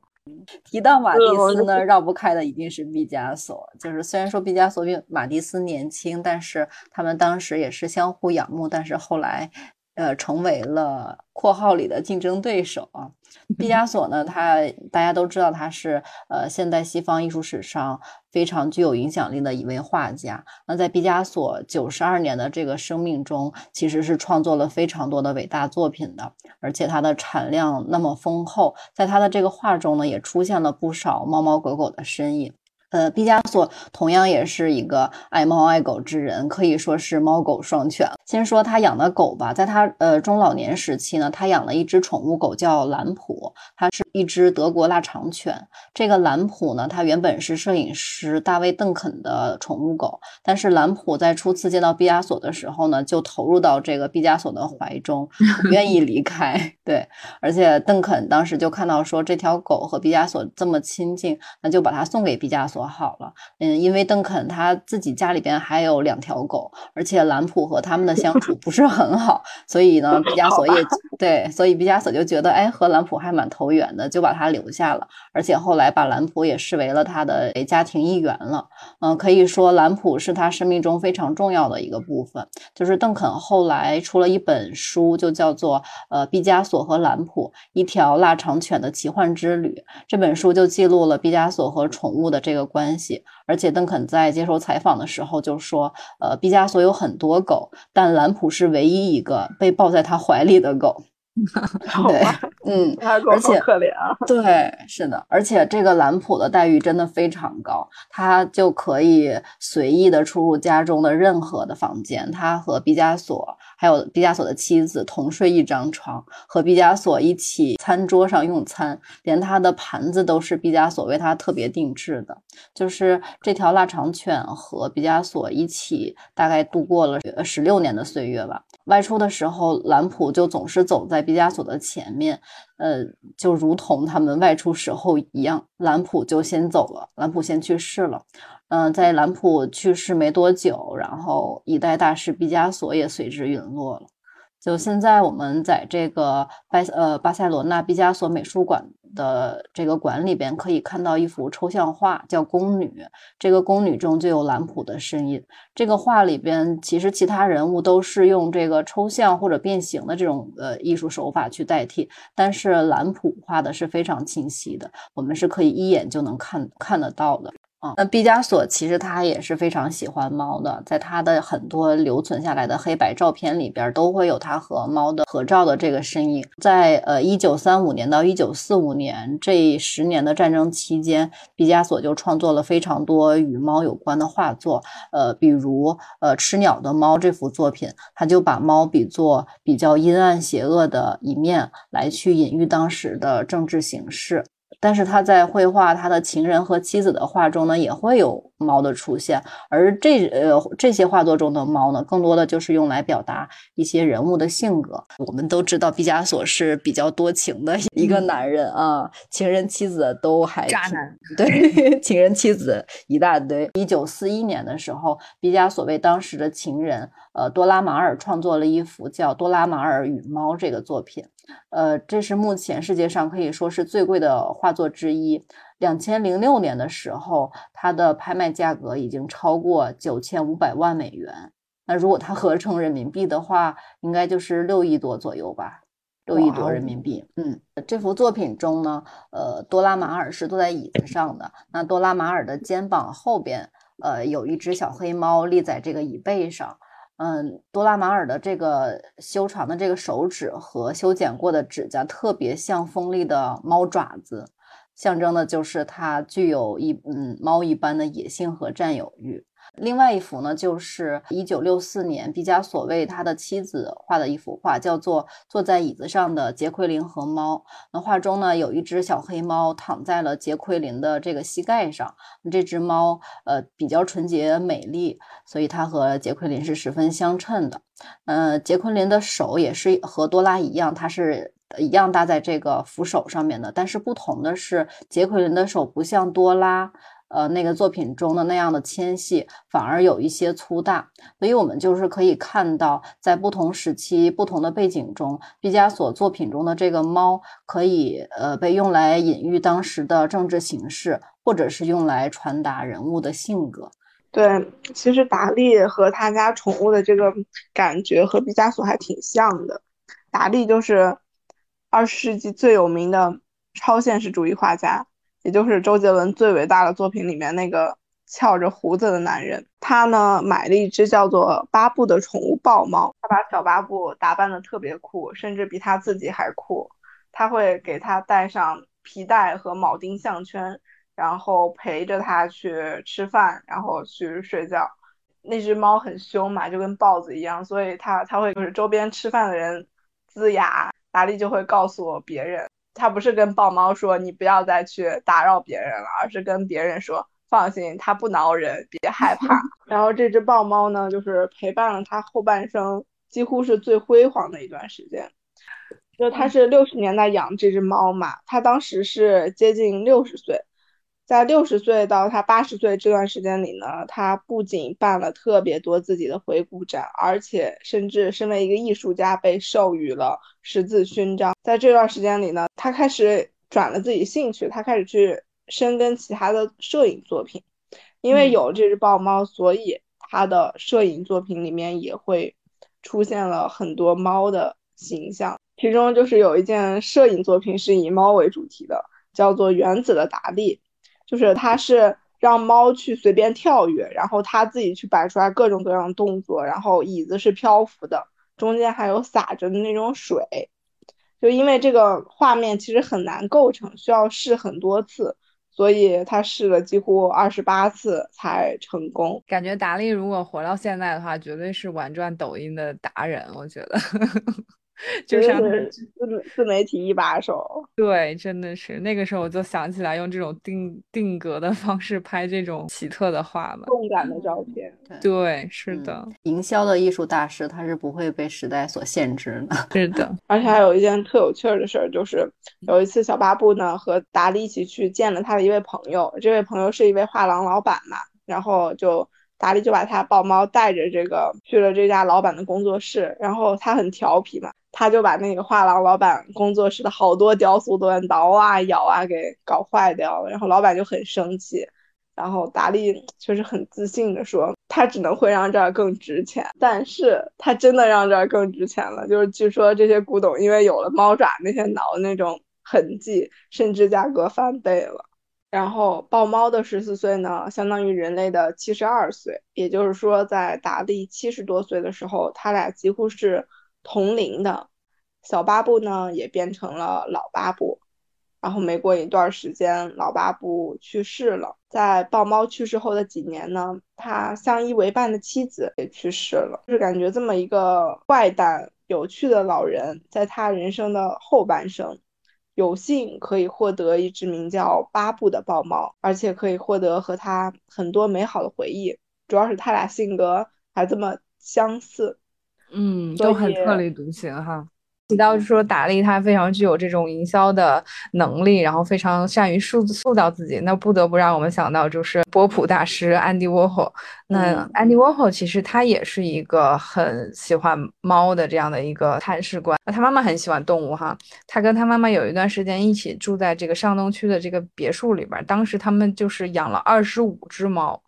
提到马蒂斯呢，绕不开的一定是毕加索。就是虽然说毕加索比马蒂斯年轻，但是他们当时也是相互仰慕。但是后来。呃，成为了括号里的竞争对手啊。毕加索呢，他大家都知道他是呃现代西方艺术史上非常具有影响力的一位画家。那在毕加索九十二年的这个生命中，其实是创作了非常多的伟大作品的，而且他的产量那么丰厚，在他的这个画中呢，也出现了不少猫猫狗狗的身影。呃，毕加索同样也是一个爱猫爱狗之人，可以说是猫狗双全。先说他养的狗吧，在他呃中老年时期呢，他养了一只宠物狗叫兰普，它是一只德国腊肠犬。这个兰普呢，它原本是摄影师大卫邓肯的宠物狗，但是兰普在初次见到毕加索的时候呢，就投入到这个毕加索的怀中，不 愿意离开。对，而且邓肯当时就看到说这条狗和毕加索这么亲近，那就把它送给毕加索。好了，嗯，因为邓肯他自己家里边还有两条狗，而且兰普和他们的相处不是很好，所以呢，毕加索也对，所以毕加索就觉得，哎，和兰普还蛮投缘的，就把他留下了，而且后来把兰普也视为了他的家庭一员了。嗯，可以说兰普是他生命中非常重要的一个部分。就是邓肯后来出了一本书，就叫做《呃毕加索和兰普：一条腊肠犬的奇幻之旅》。这本书就记录了毕加索和宠物的这个。关系，而且邓肯在接受采访的时候就说：“呃，毕加索有很多狗，但兰普是唯一一个被抱在他怀里的狗。”对，嗯，而且可怜啊，对，是的，而且这个兰普的待遇真的非常高，他就可以随意的出入家中的任何的房间，他和毕加索还有毕加索的妻子同睡一张床，和毕加索一起餐桌上用餐，连他的盘子都是毕加索为他特别定制的。就是这条腊肠犬和毕加索一起，大概度过了十六年的岁月吧。外出的时候，兰普就总是走在毕加索的前面，呃，就如同他们外出时候一样。兰普就先走了，兰普先去世了。嗯，在兰普去世没多久，然后一代大师毕加索也随之陨落了。就现在，我们在这个巴呃巴塞罗那毕加索美术馆的这个馆里边，可以看到一幅抽象画，叫《宫女》。这个宫女中就有兰普的身影。这个画里边，其实其他人物都是用这个抽象或者变形的这种呃艺术手法去代替，但是兰普画的是非常清晰的，我们是可以一眼就能看看得到的。那毕加索其实他也是非常喜欢猫的，在他的很多留存下来的黑白照片里边，都会有他和猫的合照的这个身影。在呃一九三五年到一九四五年这十年的战争期间，毕加索就创作了非常多与猫有关的画作。呃，比如呃吃鸟的猫这幅作品，他就把猫比作比较阴暗邪恶的一面，来去隐喻当时的政治形势。但是他在绘画他的情人和妻子的画中呢，也会有猫的出现，而这呃这些画作中的猫呢，更多的就是用来表达一些人物的性格。我们都知道毕加索是比较多情的一个男人啊，情人妻子都还渣男，对，情人妻子一大堆。一九四一年的时候，毕加索为当时的情人呃多拉马尔创作了一幅叫《多拉马尔与猫》这个作品。呃，这是目前世界上可以说是最贵的画作之一。两千零六年的时候，它的拍卖价格已经超过九千五百万美元。那如果它合成人民币的话，应该就是六亿多左右吧，六亿多人民币。嗯，这幅作品中呢，呃，多拉马尔是坐在椅子上的。那多拉马尔的肩膀后边，呃，有一只小黑猫立在这个椅背上。嗯，多拉马尔的这个修长的这个手指和修剪过的指甲特别像锋利的猫爪子，象征的就是它具有一嗯猫一般的野性和占有欲。另外一幅呢，就是一九六四年毕加索为他的妻子画的一幅画，叫做《坐在椅子上的杰奎琳和猫》。那画中呢，有一只小黑猫躺在了杰奎琳的这个膝盖上。这只猫呃比较纯洁美丽，所以它和杰奎琳是十分相称的。呃，杰奎琳的手也是和多拉一样，它是一样搭在这个扶手上面的。但是不同的是，杰奎琳的手不像多拉。呃，那个作品中的那样的纤细，反而有一些粗大，所以我们就是可以看到，在不同时期、不同的背景中，毕加索作品中的这个猫，可以呃被用来隐喻当时的政治形势，或者是用来传达人物的性格。对，其实达利和他家宠物的这个感觉和毕加索还挺像的。达利就是二十世纪最有名的超现实主义画家。也就是周杰伦最伟大的作品里面那个翘着胡子的男人，他呢买了一只叫做巴布的宠物豹猫，他把小巴布打扮的特别酷，甚至比他自己还酷。他会给他戴上皮带和铆钉项圈，然后陪着他去吃饭，然后去睡觉。那只猫很凶嘛，就跟豹子一样，所以他他会就是周边吃饭的人龇牙，达利就会告诉别人。他不是跟豹猫说你不要再去打扰别人了，而是跟别人说放心，它不挠人，别害怕。然后这只豹猫呢，就是陪伴了他后半生，几乎是最辉煌的一段时间。就他是六十年代养这只猫嘛，他当时是接近六十岁。在六十岁到他八十岁这段时间里呢，他不仅办了特别多自己的回顾展，而且甚至身为一个艺术家被授予了十字勋章。在这段时间里呢，他开始转了自己兴趣，他开始去深耕其他的摄影作品。因为有这只豹猫，所以他的摄影作品里面也会出现了很多猫的形象。其中就是有一件摄影作品是以猫为主题的，叫做《原子的达利》。就是他是让猫去随便跳跃，然后他自己去摆出来各种各样的动作，然后椅子是漂浮的，中间还有洒着的那种水，就因为这个画面其实很难构成，需要试很多次。所以他试了几乎二十八次才成功。感觉达利如果活到现在的话，绝对是玩转抖音的达人。我觉得。就是自自媒体一把手，对，真的是那个时候我就想起来用这种定定格的方式拍这种奇特的画了，动感的照片。对，是的，营销的艺术大师他是不会被时代所限制的。是的，而且还有一件特有趣的事儿，就是有一次小巴布呢和达利一起去见了他的一位朋友，这位朋友是一位画廊老板嘛，然后就。达利就把他抱猫带着这个去了这家老板的工作室，然后他很调皮嘛，他就把那个画廊老板工作室的好多雕塑都挠啊咬啊给搞坏掉了，然后老板就很生气，然后达利却是很自信的说，他只能会让这儿更值钱，但是他真的让这儿更值钱了，就是据说这些古董因为有了猫爪那些挠的那种痕迹，甚至价格翻倍了。然后豹猫的十四岁呢，相当于人类的七十二岁，也就是说，在达利七十多岁的时候，他俩几乎是同龄的。小巴布呢，也变成了老巴布。然后没过一段时间，老巴布去世了。在豹猫去世后的几年呢，他相依为伴的妻子也去世了。就是感觉这么一个坏蛋、有趣的老人，在他人生的后半生。有幸可以获得一只名叫巴布的豹猫，而且可以获得和它很多美好的回忆。主要是他俩性格还这么相似，嗯，都很特立独行哈。提到说达利他非常具有这种营销的能力，然后非常善于塑塑造自己，那不得不让我们想到就是波普大师安迪沃霍。那安迪沃霍其实他也是一个很喜欢猫的这样的一个探视官。那他妈妈很喜欢动物哈，他跟他妈妈有一段时间一起住在这个上东区的这个别墅里边，当时他们就是养了二十五只猫。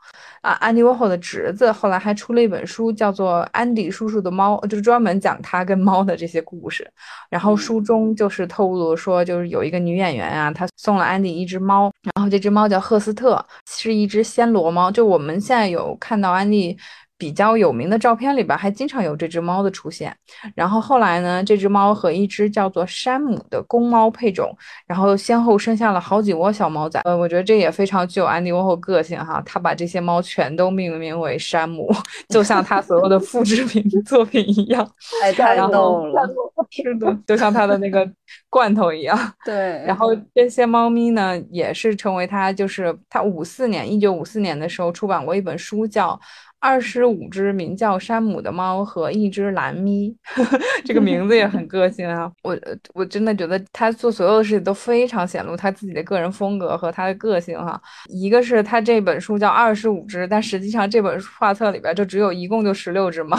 啊，安迪沃霍的侄子后来还出了一本书，叫做《安迪叔叔的猫》，就是专门讲他跟猫的这些故事。然后书中就是透露说，就是有一个女演员啊，她送了安迪一只猫，然后这只猫叫赫斯特，是一只暹罗猫。就我们现在有看到安迪。比较有名的照片里边还经常有这只猫的出现，然后后来呢，这只猫和一只叫做山姆的公猫配种，然后先后生下了好几窝小猫崽。呃，我觉得这也非常具有安迪沃霍个性哈，他把这些猫全都命名为山姆，就像他所有的复制品作品一样。太太逗了，是的，就像他的那个罐头一样。对，然后这些猫咪呢，也是成为他，就是他五四年，一九五四年的时候出版过一本书叫。二十五只名叫山姆的猫和一只蓝咪，这个名字也很 个性啊。我我真的觉得他做所有的事情都非常显露他自己的个人风格和他的个性哈。一个是他这本书叫二十五只，但实际上这本画册里边就只有一共就十六只猫，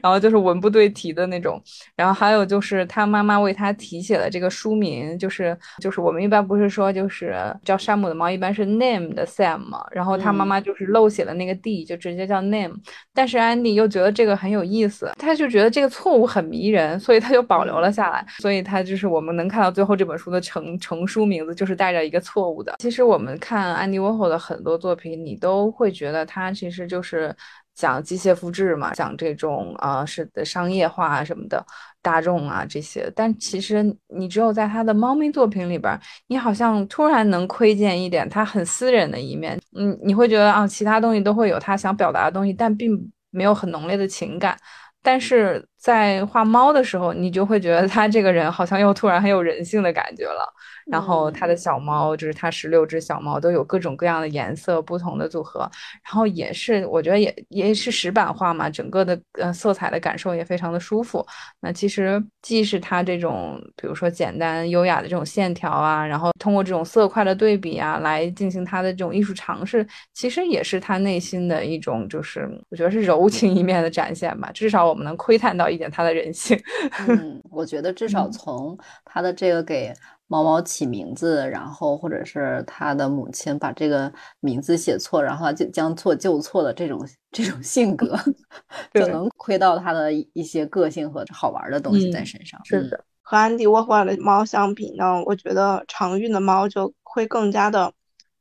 然后就是文不对题的那种。然后还有就是他妈妈为他题写的这个书名，就是就是我们一般不是说就是叫山姆的猫，一般是 name 的 Sam 嘛。然后他妈妈就是漏写了那个 D，就直接叫 name。但是安迪又觉得这个很有意思，他就觉得这个错误很迷人，所以他就保留了下来。所以他就是我们能看到最后这本书的成成书名字就是带着一个错误的。其实我们看安迪沃霍的很多作品，你都会觉得他其实就是讲机械复制嘛，讲这种啊是的商业化什么的。大众啊，这些，但其实你只有在他的猫咪作品里边，你好像突然能窥见一点他很私人的一面。嗯，你会觉得啊，其他东西都会有他想表达的东西，但并没有很浓烈的情感。但是在画猫的时候，你就会觉得他这个人好像又突然很有人性的感觉了。然后他的小猫，就是他十六只小猫都有各种各样的颜色，不同的组合。然后也是，我觉得也也是石板画嘛，整个的呃色彩的感受也非常的舒服。那其实既是他这种，比如说简单优雅的这种线条啊，然后通过这种色块的对比啊，来进行他的这种艺术尝试，其实也是他内心的一种，就是我觉得是柔情一面的展现吧。至少我们能窥探到一点他的人性。嗯，我觉得至少从他的这个给。猫猫起名字，然后或者是他的母亲把这个名字写错，然后就将错就错的这种这种性格，就能窥到他的一些个性和好玩的东西在身上。是的，和安迪沃霍尔的猫相比呢，我觉得常运的猫就会更加的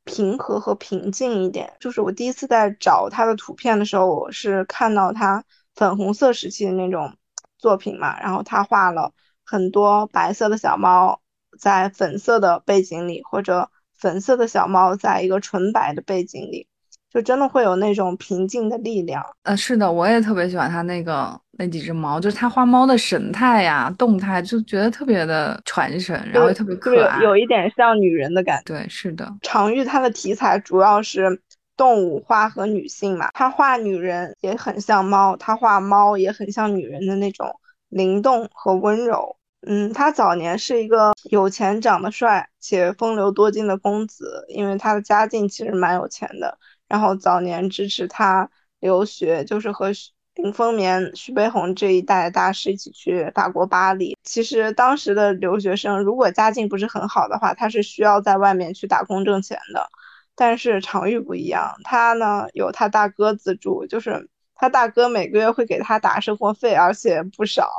平和和平静一点。就是我第一次在找他的图片的时候，我是看到他粉红色时期的那种作品嘛，然后他画了。很多白色的小猫在粉色的背景里，或者粉色的小猫在一个纯白的背景里。就真的会有那种平静的力量。呃，是的，我也特别喜欢它那个那几只猫，就是它画猫的神态呀、动态，就觉得特别的传神，然后也特别可爱，有一点像女人的感觉。对，是的。常玉它的题材主要是动物画和女性嘛，他画女人也很像猫，他画猫也很像女人的那种灵动和温柔。嗯，他早年是一个有钱、长得帅且风流多金的公子，因为他的家境其实蛮有钱的。然后早年支持他留学，就是和林风眠、徐悲鸿这一代大师一起去法国巴黎。其实当时的留学生，如果家境不是很好的话，他是需要在外面去打工挣钱的。但是常玉不一样，他呢有他大哥资助，就是他大哥每个月会给他打生活费，而且不少。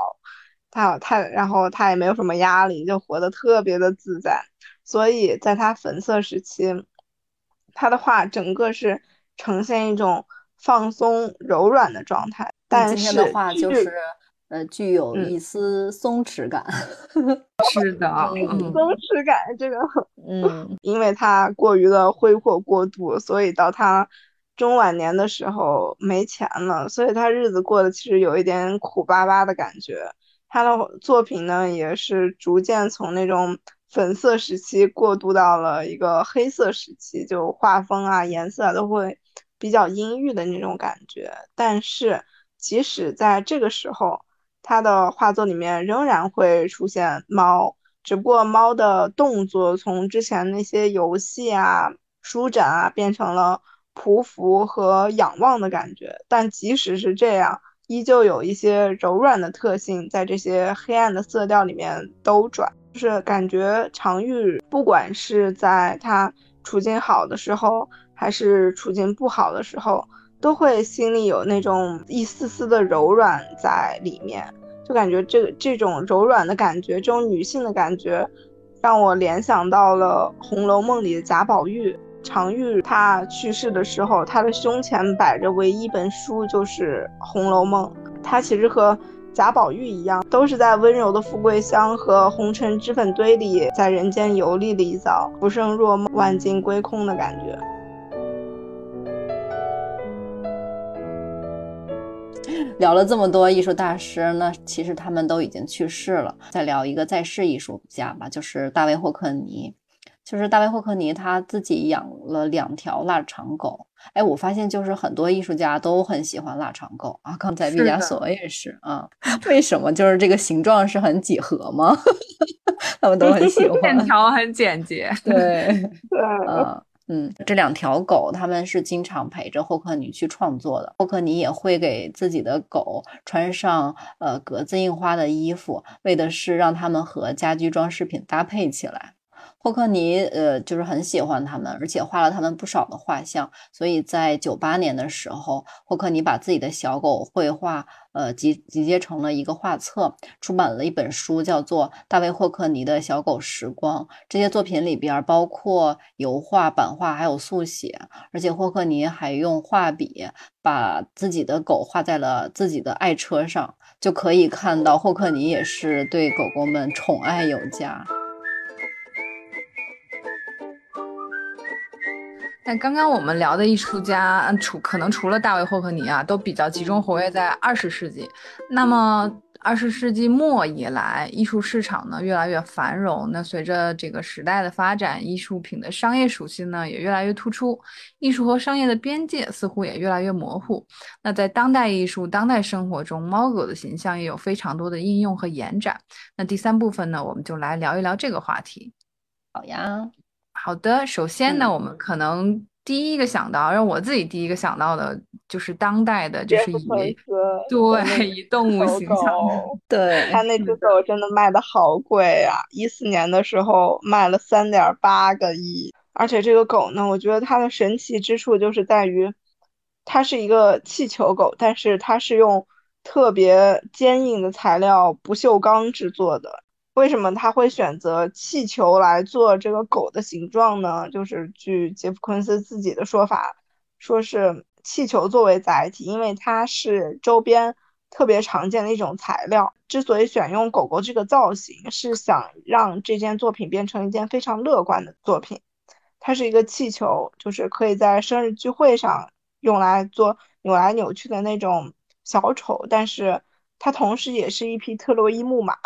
他他然后他也没有什么压力，就活得特别的自在。所以在他粉色时期。他的画整个是呈现一种放松柔软的状态，但是的话就是呃具有一丝松弛感。是的，松弛感这个，嗯，因为他过于的挥霍过度，所以到他中晚年的时候没钱了，所以他日子过得其实有一点苦巴巴的感觉。他的作品呢，也是逐渐从那种。粉色时期过渡到了一个黑色时期，就画风啊、颜色都会比较阴郁的那种感觉。但是即使在这个时候，他的画作里面仍然会出现猫，只不过猫的动作从之前那些游戏啊、舒展啊，变成了匍匐和仰望的感觉。但即使是这样，依旧有一些柔软的特性在这些黑暗的色调里面兜转。就是感觉常玉，不管是在他处境好的时候，还是处境不好的时候，都会心里有那种一丝丝的柔软在里面。就感觉这个这种柔软的感觉，这种女性的感觉，让我联想到了《红楼梦》里的贾宝玉。常玉他去世的时候，他的胸前摆着唯一一本书就是《红楼梦》。他其实和。贾宝玉一样，都是在温柔的富贵乡和红尘脂粉堆里，在人间游历了一遭，浮生若梦，万境归空的感觉。聊了这么多艺术大师，那其实他们都已经去世了。再聊一个在世艺术家吧，就是大卫霍克尼。就是大卫霍克尼他自己养了两条腊肠狗，哎，我发现就是很多艺术家都很喜欢腊肠狗啊，刚才毕加索也是啊，为什么？就是这个形状是很几何吗？他们都很喜欢，线条很简洁，对对，嗯嗯，这两条狗他们是经常陪着霍克尼去创作的，霍克尼也会给自己的狗穿上呃格子印花的衣服，为的是让他们和家居装饰品搭配起来。霍克尼，呃，就是很喜欢他们，而且画了他们不少的画像。所以在九八年的时候，霍克尼把自己的小狗绘画，呃，集集结成了一个画册，出版了一本书，叫做《大卫霍克尼的小狗时光》。这些作品里边包括油画、版画，还有速写。而且霍克尼还用画笔把自己的狗画在了自己的爱车上，就可以看到霍克尼也是对狗狗们宠爱有加。但刚刚我们聊的艺术家，除可能除了大卫霍克尼啊，都比较集中活跃在二十世纪。那么二十世纪末以来，艺术市场呢越来越繁荣。那随着这个时代的发展，艺术品的商业属性呢也越来越突出，艺术和商业的边界似乎也越来越模糊。那在当代艺术、当代生活中，猫狗的形象也有非常多的应用和延展。那第三部分呢，我们就来聊一聊这个话题。好呀。好的，首先呢，我们可能第一个想到，让我自己第一个想到的就是当代的，就是以对以动物形象，对他那只狗真的卖的好贵啊！一四年的时候卖了三点八个亿，而且这个狗呢，我觉得它的神奇之处就是在于，它是一个气球狗，但是它是用特别坚硬的材料不锈钢制作的。为什么他会选择气球来做这个狗的形状呢？就是据杰夫昆斯自己的说法，说是气球作为载体，因为它是周边特别常见的一种材料。之所以选用狗狗这个造型，是想让这件作品变成一件非常乐观的作品。它是一个气球，就是可以在生日聚会上用来做扭来扭去的那种小丑，但是它同时也是一匹特洛伊木马，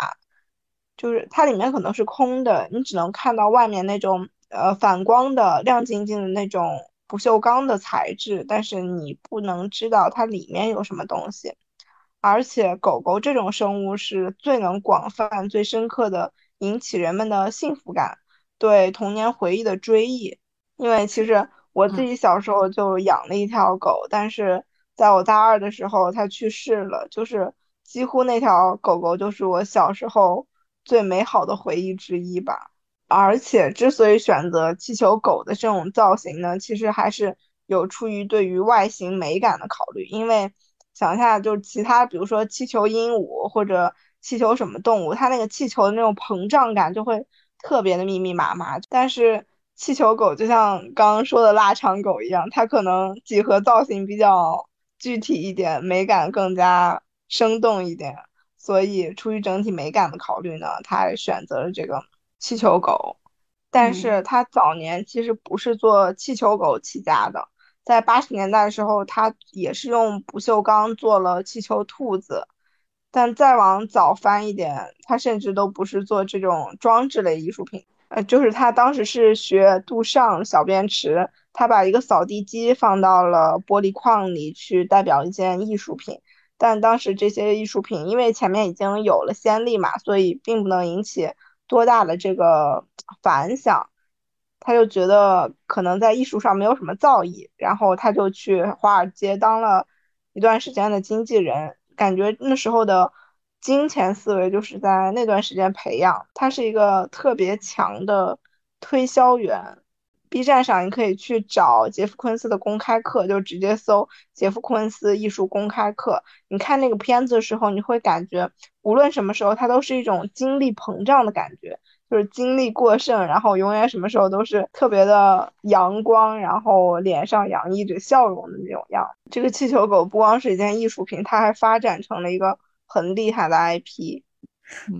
就是它里面可能是空的，你只能看到外面那种呃反光的亮晶晶的那种不锈钢的材质，但是你不能知道它里面有什么东西。而且狗狗这种生物是最能广泛、最深刻的引起人们的幸福感。对童年回忆的追忆，因为其实我自己小时候就养了一条狗，但是在我大二的时候它去世了，就是几乎那条狗狗就是我小时候最美好的回忆之一吧。而且之所以选择气球狗的这种造型呢，其实还是有出于对于外形美感的考虑，因为想一下，就是其他比如说气球鹦鹉或者气球什么动物，它那个气球的那种膨胀感就会。特别的密密麻麻，但是气球狗就像刚刚说的腊肠狗一样，它可能几何造型比较具体一点，美感更加生动一点，所以出于整体美感的考虑呢，他选择了这个气球狗。但是他早年其实不是做气球狗起家的，在八十年代的时候，他也是用不锈钢做了气球兔子。但再往早翻一点，他甚至都不是做这种装置类艺术品，呃，就是他当时是学杜尚小便池，他把一个扫地机放到了玻璃框里去代表一件艺术品。但当时这些艺术品因为前面已经有了先例嘛，所以并不能引起多大的这个反响。他就觉得可能在艺术上没有什么造诣，然后他就去华尔街当了一段时间的经纪人。感觉那时候的金钱思维就是在那段时间培养，他是一个特别强的推销员。B 站上你可以去找杰夫·昆斯的公开课，就直接搜杰夫·昆斯艺术公开课。你看那个片子的时候，你会感觉无论什么时候，他都是一种精力膨胀的感觉。就是精力过剩，然后永远什么时候都是特别的阳光，然后脸上洋溢着笑容的那种样。这个气球狗不光是一件艺术品，它还发展成了一个很厉害的 IP。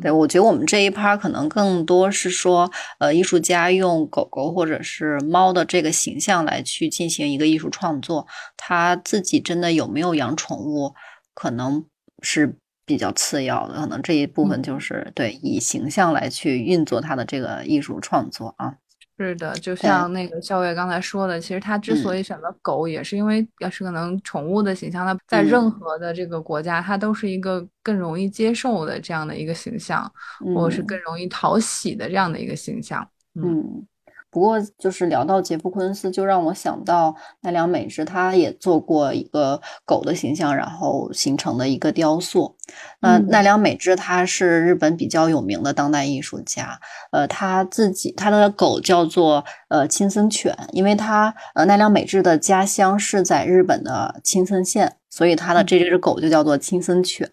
对，我觉得我们这一趴可能更多是说，呃，艺术家用狗狗或者是猫的这个形象来去进行一个艺术创作，他自己真的有没有养宠物，可能是。比较次要的，可能这一部分就是对以形象来去运作他的这个艺术创作啊。是的，就像那个校尉刚才说的，其实他之所以选择狗，也是因为要是可能宠物的形象，它在任何的这个国家，它都是一个更容易接受的这样的一个形象，或者是更容易讨喜的这样的一个形象。嗯。不过，就是聊到杰夫·昆斯，就让我想到奈良美智，他也做过一个狗的形象，然后形成的一个雕塑。那奈良美智他是日本比较有名的当代艺术家，呃，他自己他的狗叫做呃青森犬，因为他呃奈良美智的家乡是在日本的青森县。所以它的这只狗就叫做青森犬，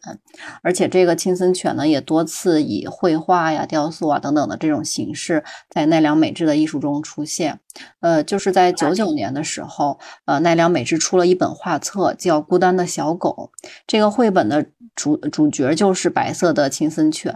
而且这个青森犬呢，也多次以绘画呀、雕塑啊等等的这种形式，在奈良美智的艺术中出现。呃，就是在九九年的时候，呃，奈良美智出了一本画册，叫《孤单的小狗》。这个绘本的主主角就是白色的青森犬。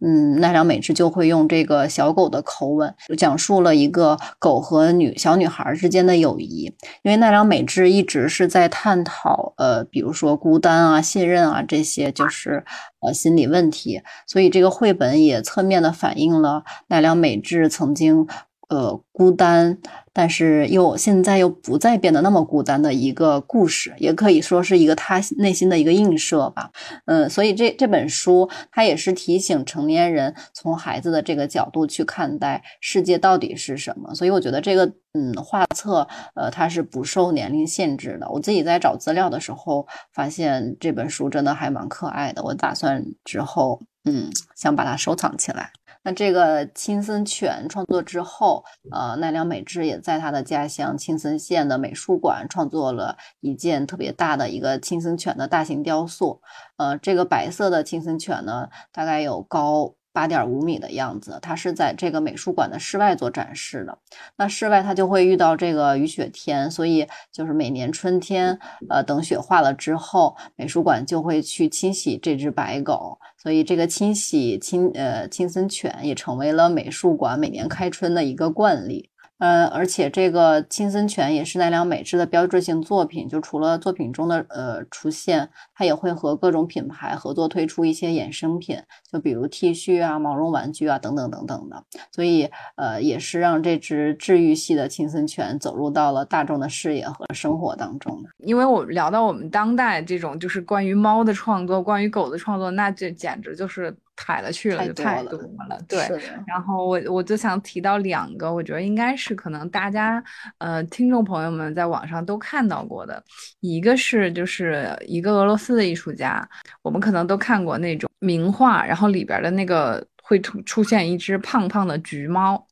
嗯，奈良美智就会用这个小狗的口吻，讲述了一个狗和女小女孩之间的友谊。因为奈良美智一直是在探讨，呃，比如说孤单啊、信任啊这些，就是呃心理问题。所以这个绘本也侧面的反映了奈良美智曾经。呃，孤单，但是又现在又不再变得那么孤单的一个故事，也可以说是一个他内心的一个映射吧。嗯，所以这这本书它也是提醒成年人从孩子的这个角度去看待世界到底是什么。所以我觉得这个嗯画册呃它是不受年龄限制的。我自己在找资料的时候发现这本书真的还蛮可爱的，我打算之后嗯想把它收藏起来。那这个青森犬创作之后，呃，奈良美智也在他的家乡青森县的美术馆创作了一件特别大的一个青森犬的大型雕塑。呃，这个白色的青森犬呢，大概有高八点五米的样子。它是在这个美术馆的室外做展示的。那室外它就会遇到这个雨雪天，所以就是每年春天，呃，等雪化了之后，美术馆就会去清洗这只白狗。所以这个清洗清呃清森犬也成为了美术馆每年开春的一个惯例。呃，而且这个青森犬也是奈良美智的标志性作品。就除了作品中的呃出现，它也会和各种品牌合作推出一些衍生品，就比如 T 恤啊、毛绒玩具啊等等等等的。所以呃，也是让这只治愈系的青森犬走入到了大众的视野和生活当中。因为我聊到我们当代这种就是关于猫的创作、关于狗的创作，那这简直就是。太了去了，就太多了。对，然后我我就想提到两个，我觉得应该是可能大家呃听众朋友们在网上都看到过的，一个是就是一个俄罗斯的艺术家，我们可能都看过那种名画，然后里边的那个会出出现一只胖胖的橘猫，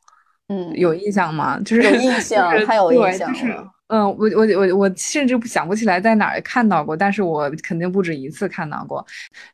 嗯，有印象吗？就是有 印象，太有印象了。嗯，我我我我甚至想不起来在哪儿看到过，但是我肯定不止一次看到过。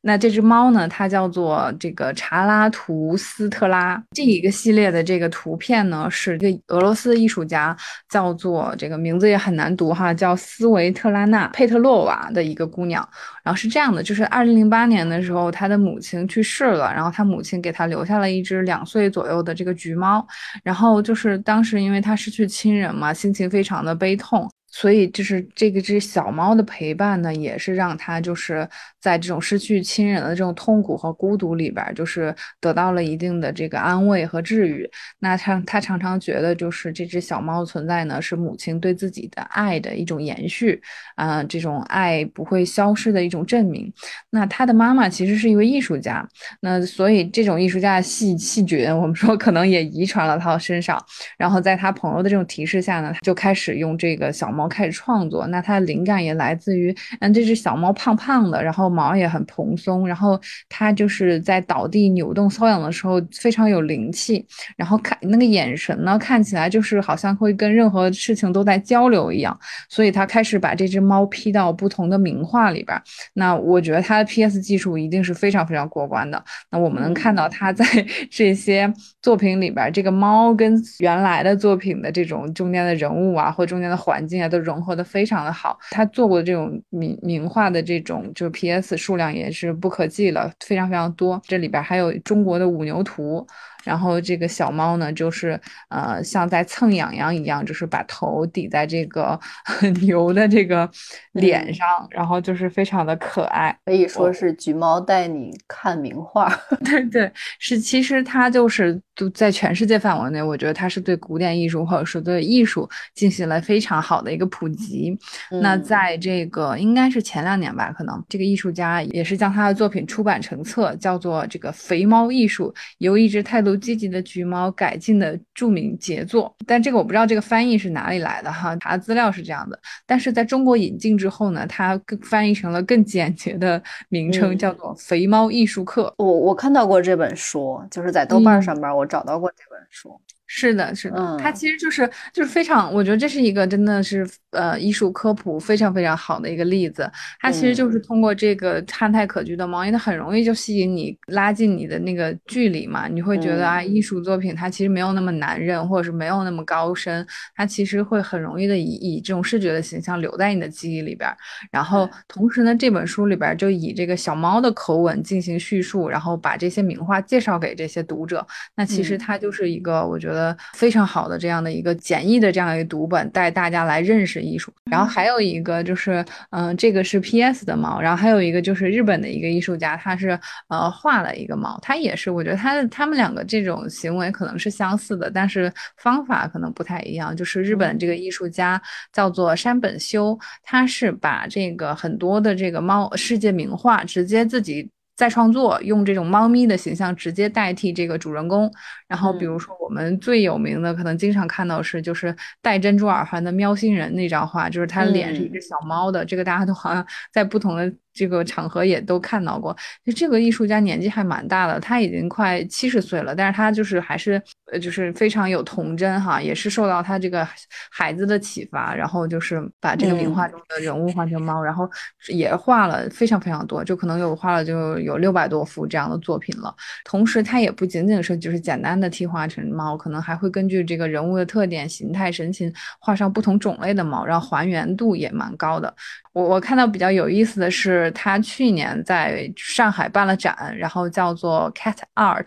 那这只猫呢？它叫做这个查拉图斯特拉。这一个系列的这个图片呢，是一个俄罗斯艺术家，叫做这个名字也很难读哈，叫斯维特拉娜佩特洛娃的一个姑娘。然后是这样的，就是二零零八年的时候，她的母亲去世了，然后她母亲给她留下了一只两岁左右的这个橘猫。然后就是当时因为她失去亲人嘛，心情非常的悲。痛，所以就是这个只小猫的陪伴呢，也是让它就是在这种失去亲人的这种痛苦和孤独里边，就是得到了一定的这个安慰和治愈。那他他常常觉得，就是这只小猫存在呢，是母亲对自己的爱的一种延续，啊，这种爱不会消失的一种证明。那他的妈妈其实是一位艺术家，那所以这种艺术家的细细菌，我们说可能也遗传了他身上。然后在他朋友的这种提示下呢，他就开始用。这个小猫开始创作，那它的灵感也来自于，嗯，这只小猫胖胖的，然后毛也很蓬松，然后它就是在倒地扭动瘙痒的时候非常有灵气，然后看那个眼神呢，看起来就是好像会跟任何事情都在交流一样，所以他开始把这只猫 P 到不同的名画里边。那我觉得它的 PS 技术一定是非常非常过关的。那我们能看到它在 这些作品里边，这个猫跟原来的作品的这种中间的人物啊，或中间的。环境啊，都融合的非常的好。他做过的这种名名画的这种，就是 P.S. 数量也是不可计了，非常非常多。这里边还有中国的五牛图。然后这个小猫呢，就是呃，像在蹭痒痒一样，就是把头抵在这个 牛的这个脸上，然后就是非常的可爱，可以说是橘猫带你看名画。对对，是，其实它就是都在全世界范围内，我觉得它是对古典艺术或者是对艺术进行了非常好的一个普及。那在这个应该是前两年吧，可能这个艺术家也是将他的作品出版成册，叫做这个肥猫艺术，由一只态度。积极的橘猫改进的著名杰作，但这个我不知道这个翻译是哪里来的哈，查资料是这样的，但是在中国引进之后呢，它更翻译成了更简洁的名称，叫做《肥猫艺术课》。我我看到过这本书，就是在豆瓣上面我找到过这本书。是的，是的，它其实就是就是非常，我觉得这是一个真的是呃艺术科普非常非常好的一个例子。它其实就是通过这个憨态可掬的猫，因为它很容易就吸引你，拉近你的那个距离嘛。你会觉得啊，艺术作品它其实没有那么难认，或者是没有那么高深，它其实会很容易的以以这种视觉的形象留在你的记忆里边。然后同时呢，这本书里边就以这个小猫的口吻进行叙述，然后把这些名画介绍给这些读者。那其实它就是一个，我觉得。非常好的这样的一个简易的这样一个读本，带大家来认识艺术。然后还有一个就是，嗯，这个是 P.S. 的猫。然后还有一个就是日本的一个艺术家，他是呃画了一个猫，他也是，我觉得他他们两个这种行为可能是相似的，但是方法可能不太一样。就是日本这个艺术家叫做山本修，他是把这个很多的这个猫世界名画直接自己。再创作，用这种猫咪的形象直接代替这个主人公。然后，比如说我们最有名的，可能经常看到是就是戴珍珠耳环的喵星人那张画，就是他脸是一只小猫的。这个大家都好像在不同的。这个场合也都看到过。就这个艺术家年纪还蛮大的，他已经快七十岁了，但是他就是还是呃就是非常有童真哈，也是受到他这个孩子的启发，然后就是把这个名画中的人物画成猫，然后也画了非常非常多，就可能有画了就有六百多幅这样的作品了。同时，他也不仅仅是就是简单的替画成猫，可能还会根据这个人物的特点、形态、神情画上不同种类的猫，然后还原度也蛮高的。我我看到比较有意思的是，他去年在上海办了展，然后叫做 Cat Art，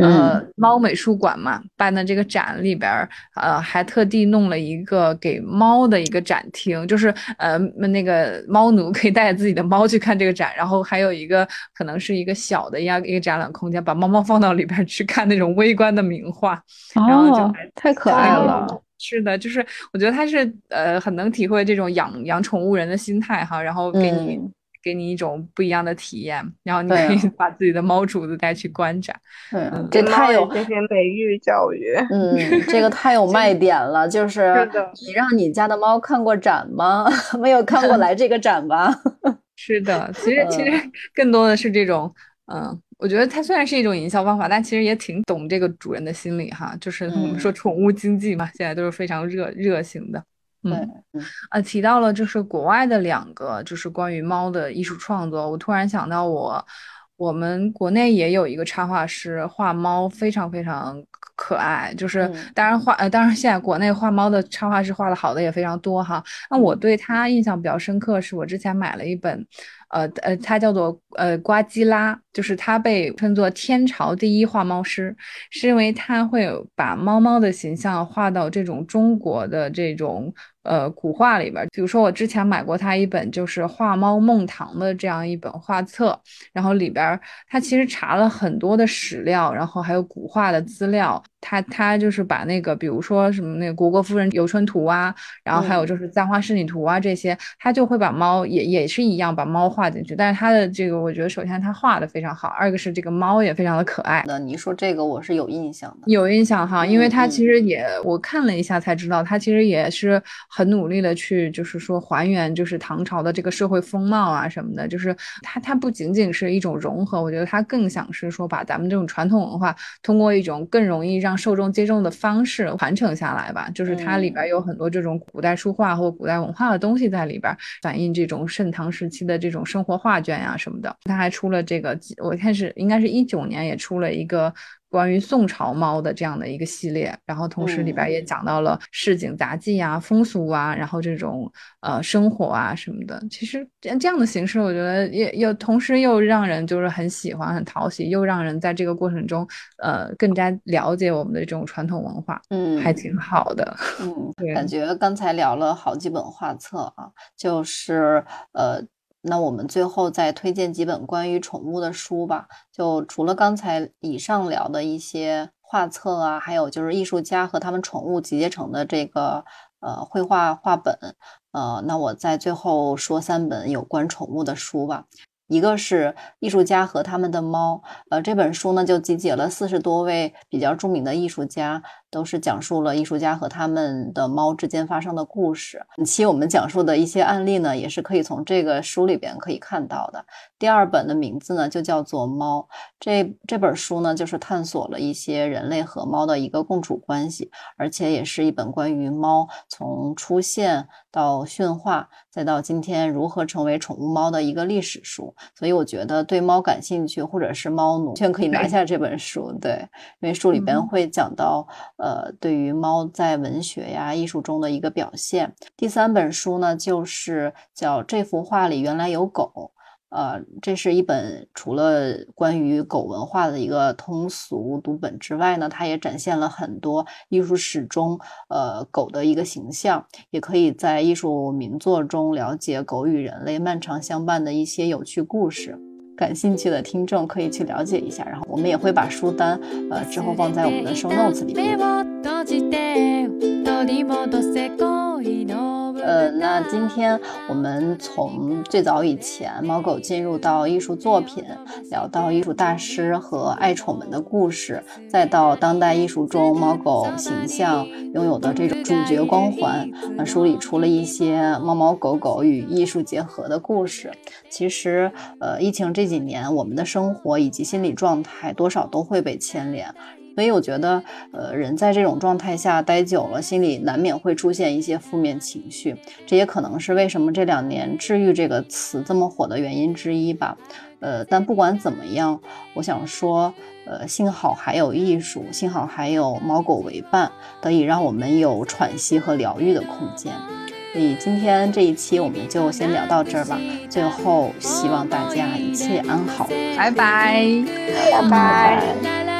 呃，猫美术馆嘛，办的这个展里边，呃，还特地弄了一个给猫的一个展厅，就是呃，那个猫奴可以带着自己的猫去看这个展，然后还有一个可能是一个小的一样一个展览空间，把猫猫放到里边去看那种微观的名画，然后就太可爱了。是的，就是我觉得他是呃很能体会这种养养宠物人的心态哈，然后给你给你一种不一样的体验，然后你可以 把自己的猫主子带去观展，嗯，这太有这些美育教育，嗯，这个太有卖点了，就是你让你家的猫看过展吗？没有看过来这个展吧？是的，其实其实更多的是这种嗯。我觉得它虽然是一种营销方法，但其实也挺懂这个主人的心理哈。就是我们说宠物经济嘛，现在都是非常热热情的。嗯，呃，提到了就是国外的两个就是关于猫的艺术创作，我突然想到我我们国内也有一个插画师画猫，非常非常可爱。就是当然画呃，当然现在国内画猫的插画师画的好的也非常多哈。那我对他印象比较深刻，是我之前买了一本。呃呃，它叫做呃瓜基拉，就是他被称作天朝第一画猫师，是因为他会把猫猫的形象画到这种中国的这种。呃，古画里边，比如说我之前买过他一本就是《画猫梦堂》的这样一本画册，然后里边他其实查了很多的史料，然后还有古画的资料，他他就是把那个比如说什么那个《虢国夫人游春图》啊，然后还有就是《簪花仕女图》啊这些，他就会把猫也也是一样把猫画进去，但是他的这个我觉得首先他画的非常好，二个是这个猫也非常的可爱。那你说这个我是有印象的，有印象哈，因为他其实也我看了一下才知道，他其实也是。很努力的去，就是说还原，就是唐朝的这个社会风貌啊什么的，就是它它不仅仅是一种融合，我觉得它更想是说把咱们这种传统文化通过一种更容易让受众接受的方式传承下来吧。就是它里边有很多这种古代书画或古代文化的东西在里边，反映这种盛唐时期的这种生活画卷呀什么的。它还出了这个，我看是应该是一九年也出了一个。关于宋朝猫的这样的一个系列，然后同时里边也讲到了市井杂技啊、风俗啊，然后这种呃生活啊什么的。其实这样的形式，我觉得也又同时又让人就是很喜欢、很讨喜，又让人在这个过程中呃更加了解我们的这种传统文化，嗯，还挺好的。嗯，感觉刚才聊了好几本画册啊，就是呃。那我们最后再推荐几本关于宠物的书吧。就除了刚才以上聊的一些画册啊，还有就是艺术家和他们宠物集结成的这个呃绘画画本。呃，那我在最后说三本有关宠物的书吧。一个是艺术家和他们的猫，呃，这本书呢就集结了四十多位比较著名的艺术家，都是讲述了艺术家和他们的猫之间发生的故事。本期我们讲述的一些案例呢，也是可以从这个书里边可以看到的。第二本的名字呢就叫做《猫》，这这本书呢就是探索了一些人类和猫的一个共处关系，而且也是一本关于猫从出现到驯化，再到今天如何成为宠物猫的一个历史书。所以我觉得对猫感兴趣或者是猫奴，完全可以拿下这本书。对，因为书里边会讲到，呃，对于猫在文学呀、艺术中的一个表现。第三本书呢就是叫《这幅画里原来有狗》。呃，这是一本除了关于狗文化的一个通俗读本之外呢，它也展现了很多艺术史中呃狗的一个形象，也可以在艺术名作中了解狗与人类漫长相伴的一些有趣故事。感兴趣的听众可以去了解一下，然后我们也会把书单呃之后放在我们的 show notes 里面。呃，那今天我们从最早以前猫狗进入到艺术作品，聊到艺术大师和爱宠们的故事，再到当代艺术中猫狗形象拥有的这种主角光环，那梳理出了一些猫猫狗狗与艺术结合的故事。其实，呃，疫情这几年，我们的生活以及心理状态多少都会被牵连。所以我觉得，呃，人在这种状态下待久了，心里难免会出现一些负面情绪，这也可能是为什么这两年“治愈”这个词这么火的原因之一吧。呃，但不管怎么样，我想说，呃，幸好还有艺术，幸好还有猫狗为伴，得以让我们有喘息和疗愈的空间。所以今天这一期我们就先聊到这儿吧。最后，希望大家一切安好，拜拜，拜拜。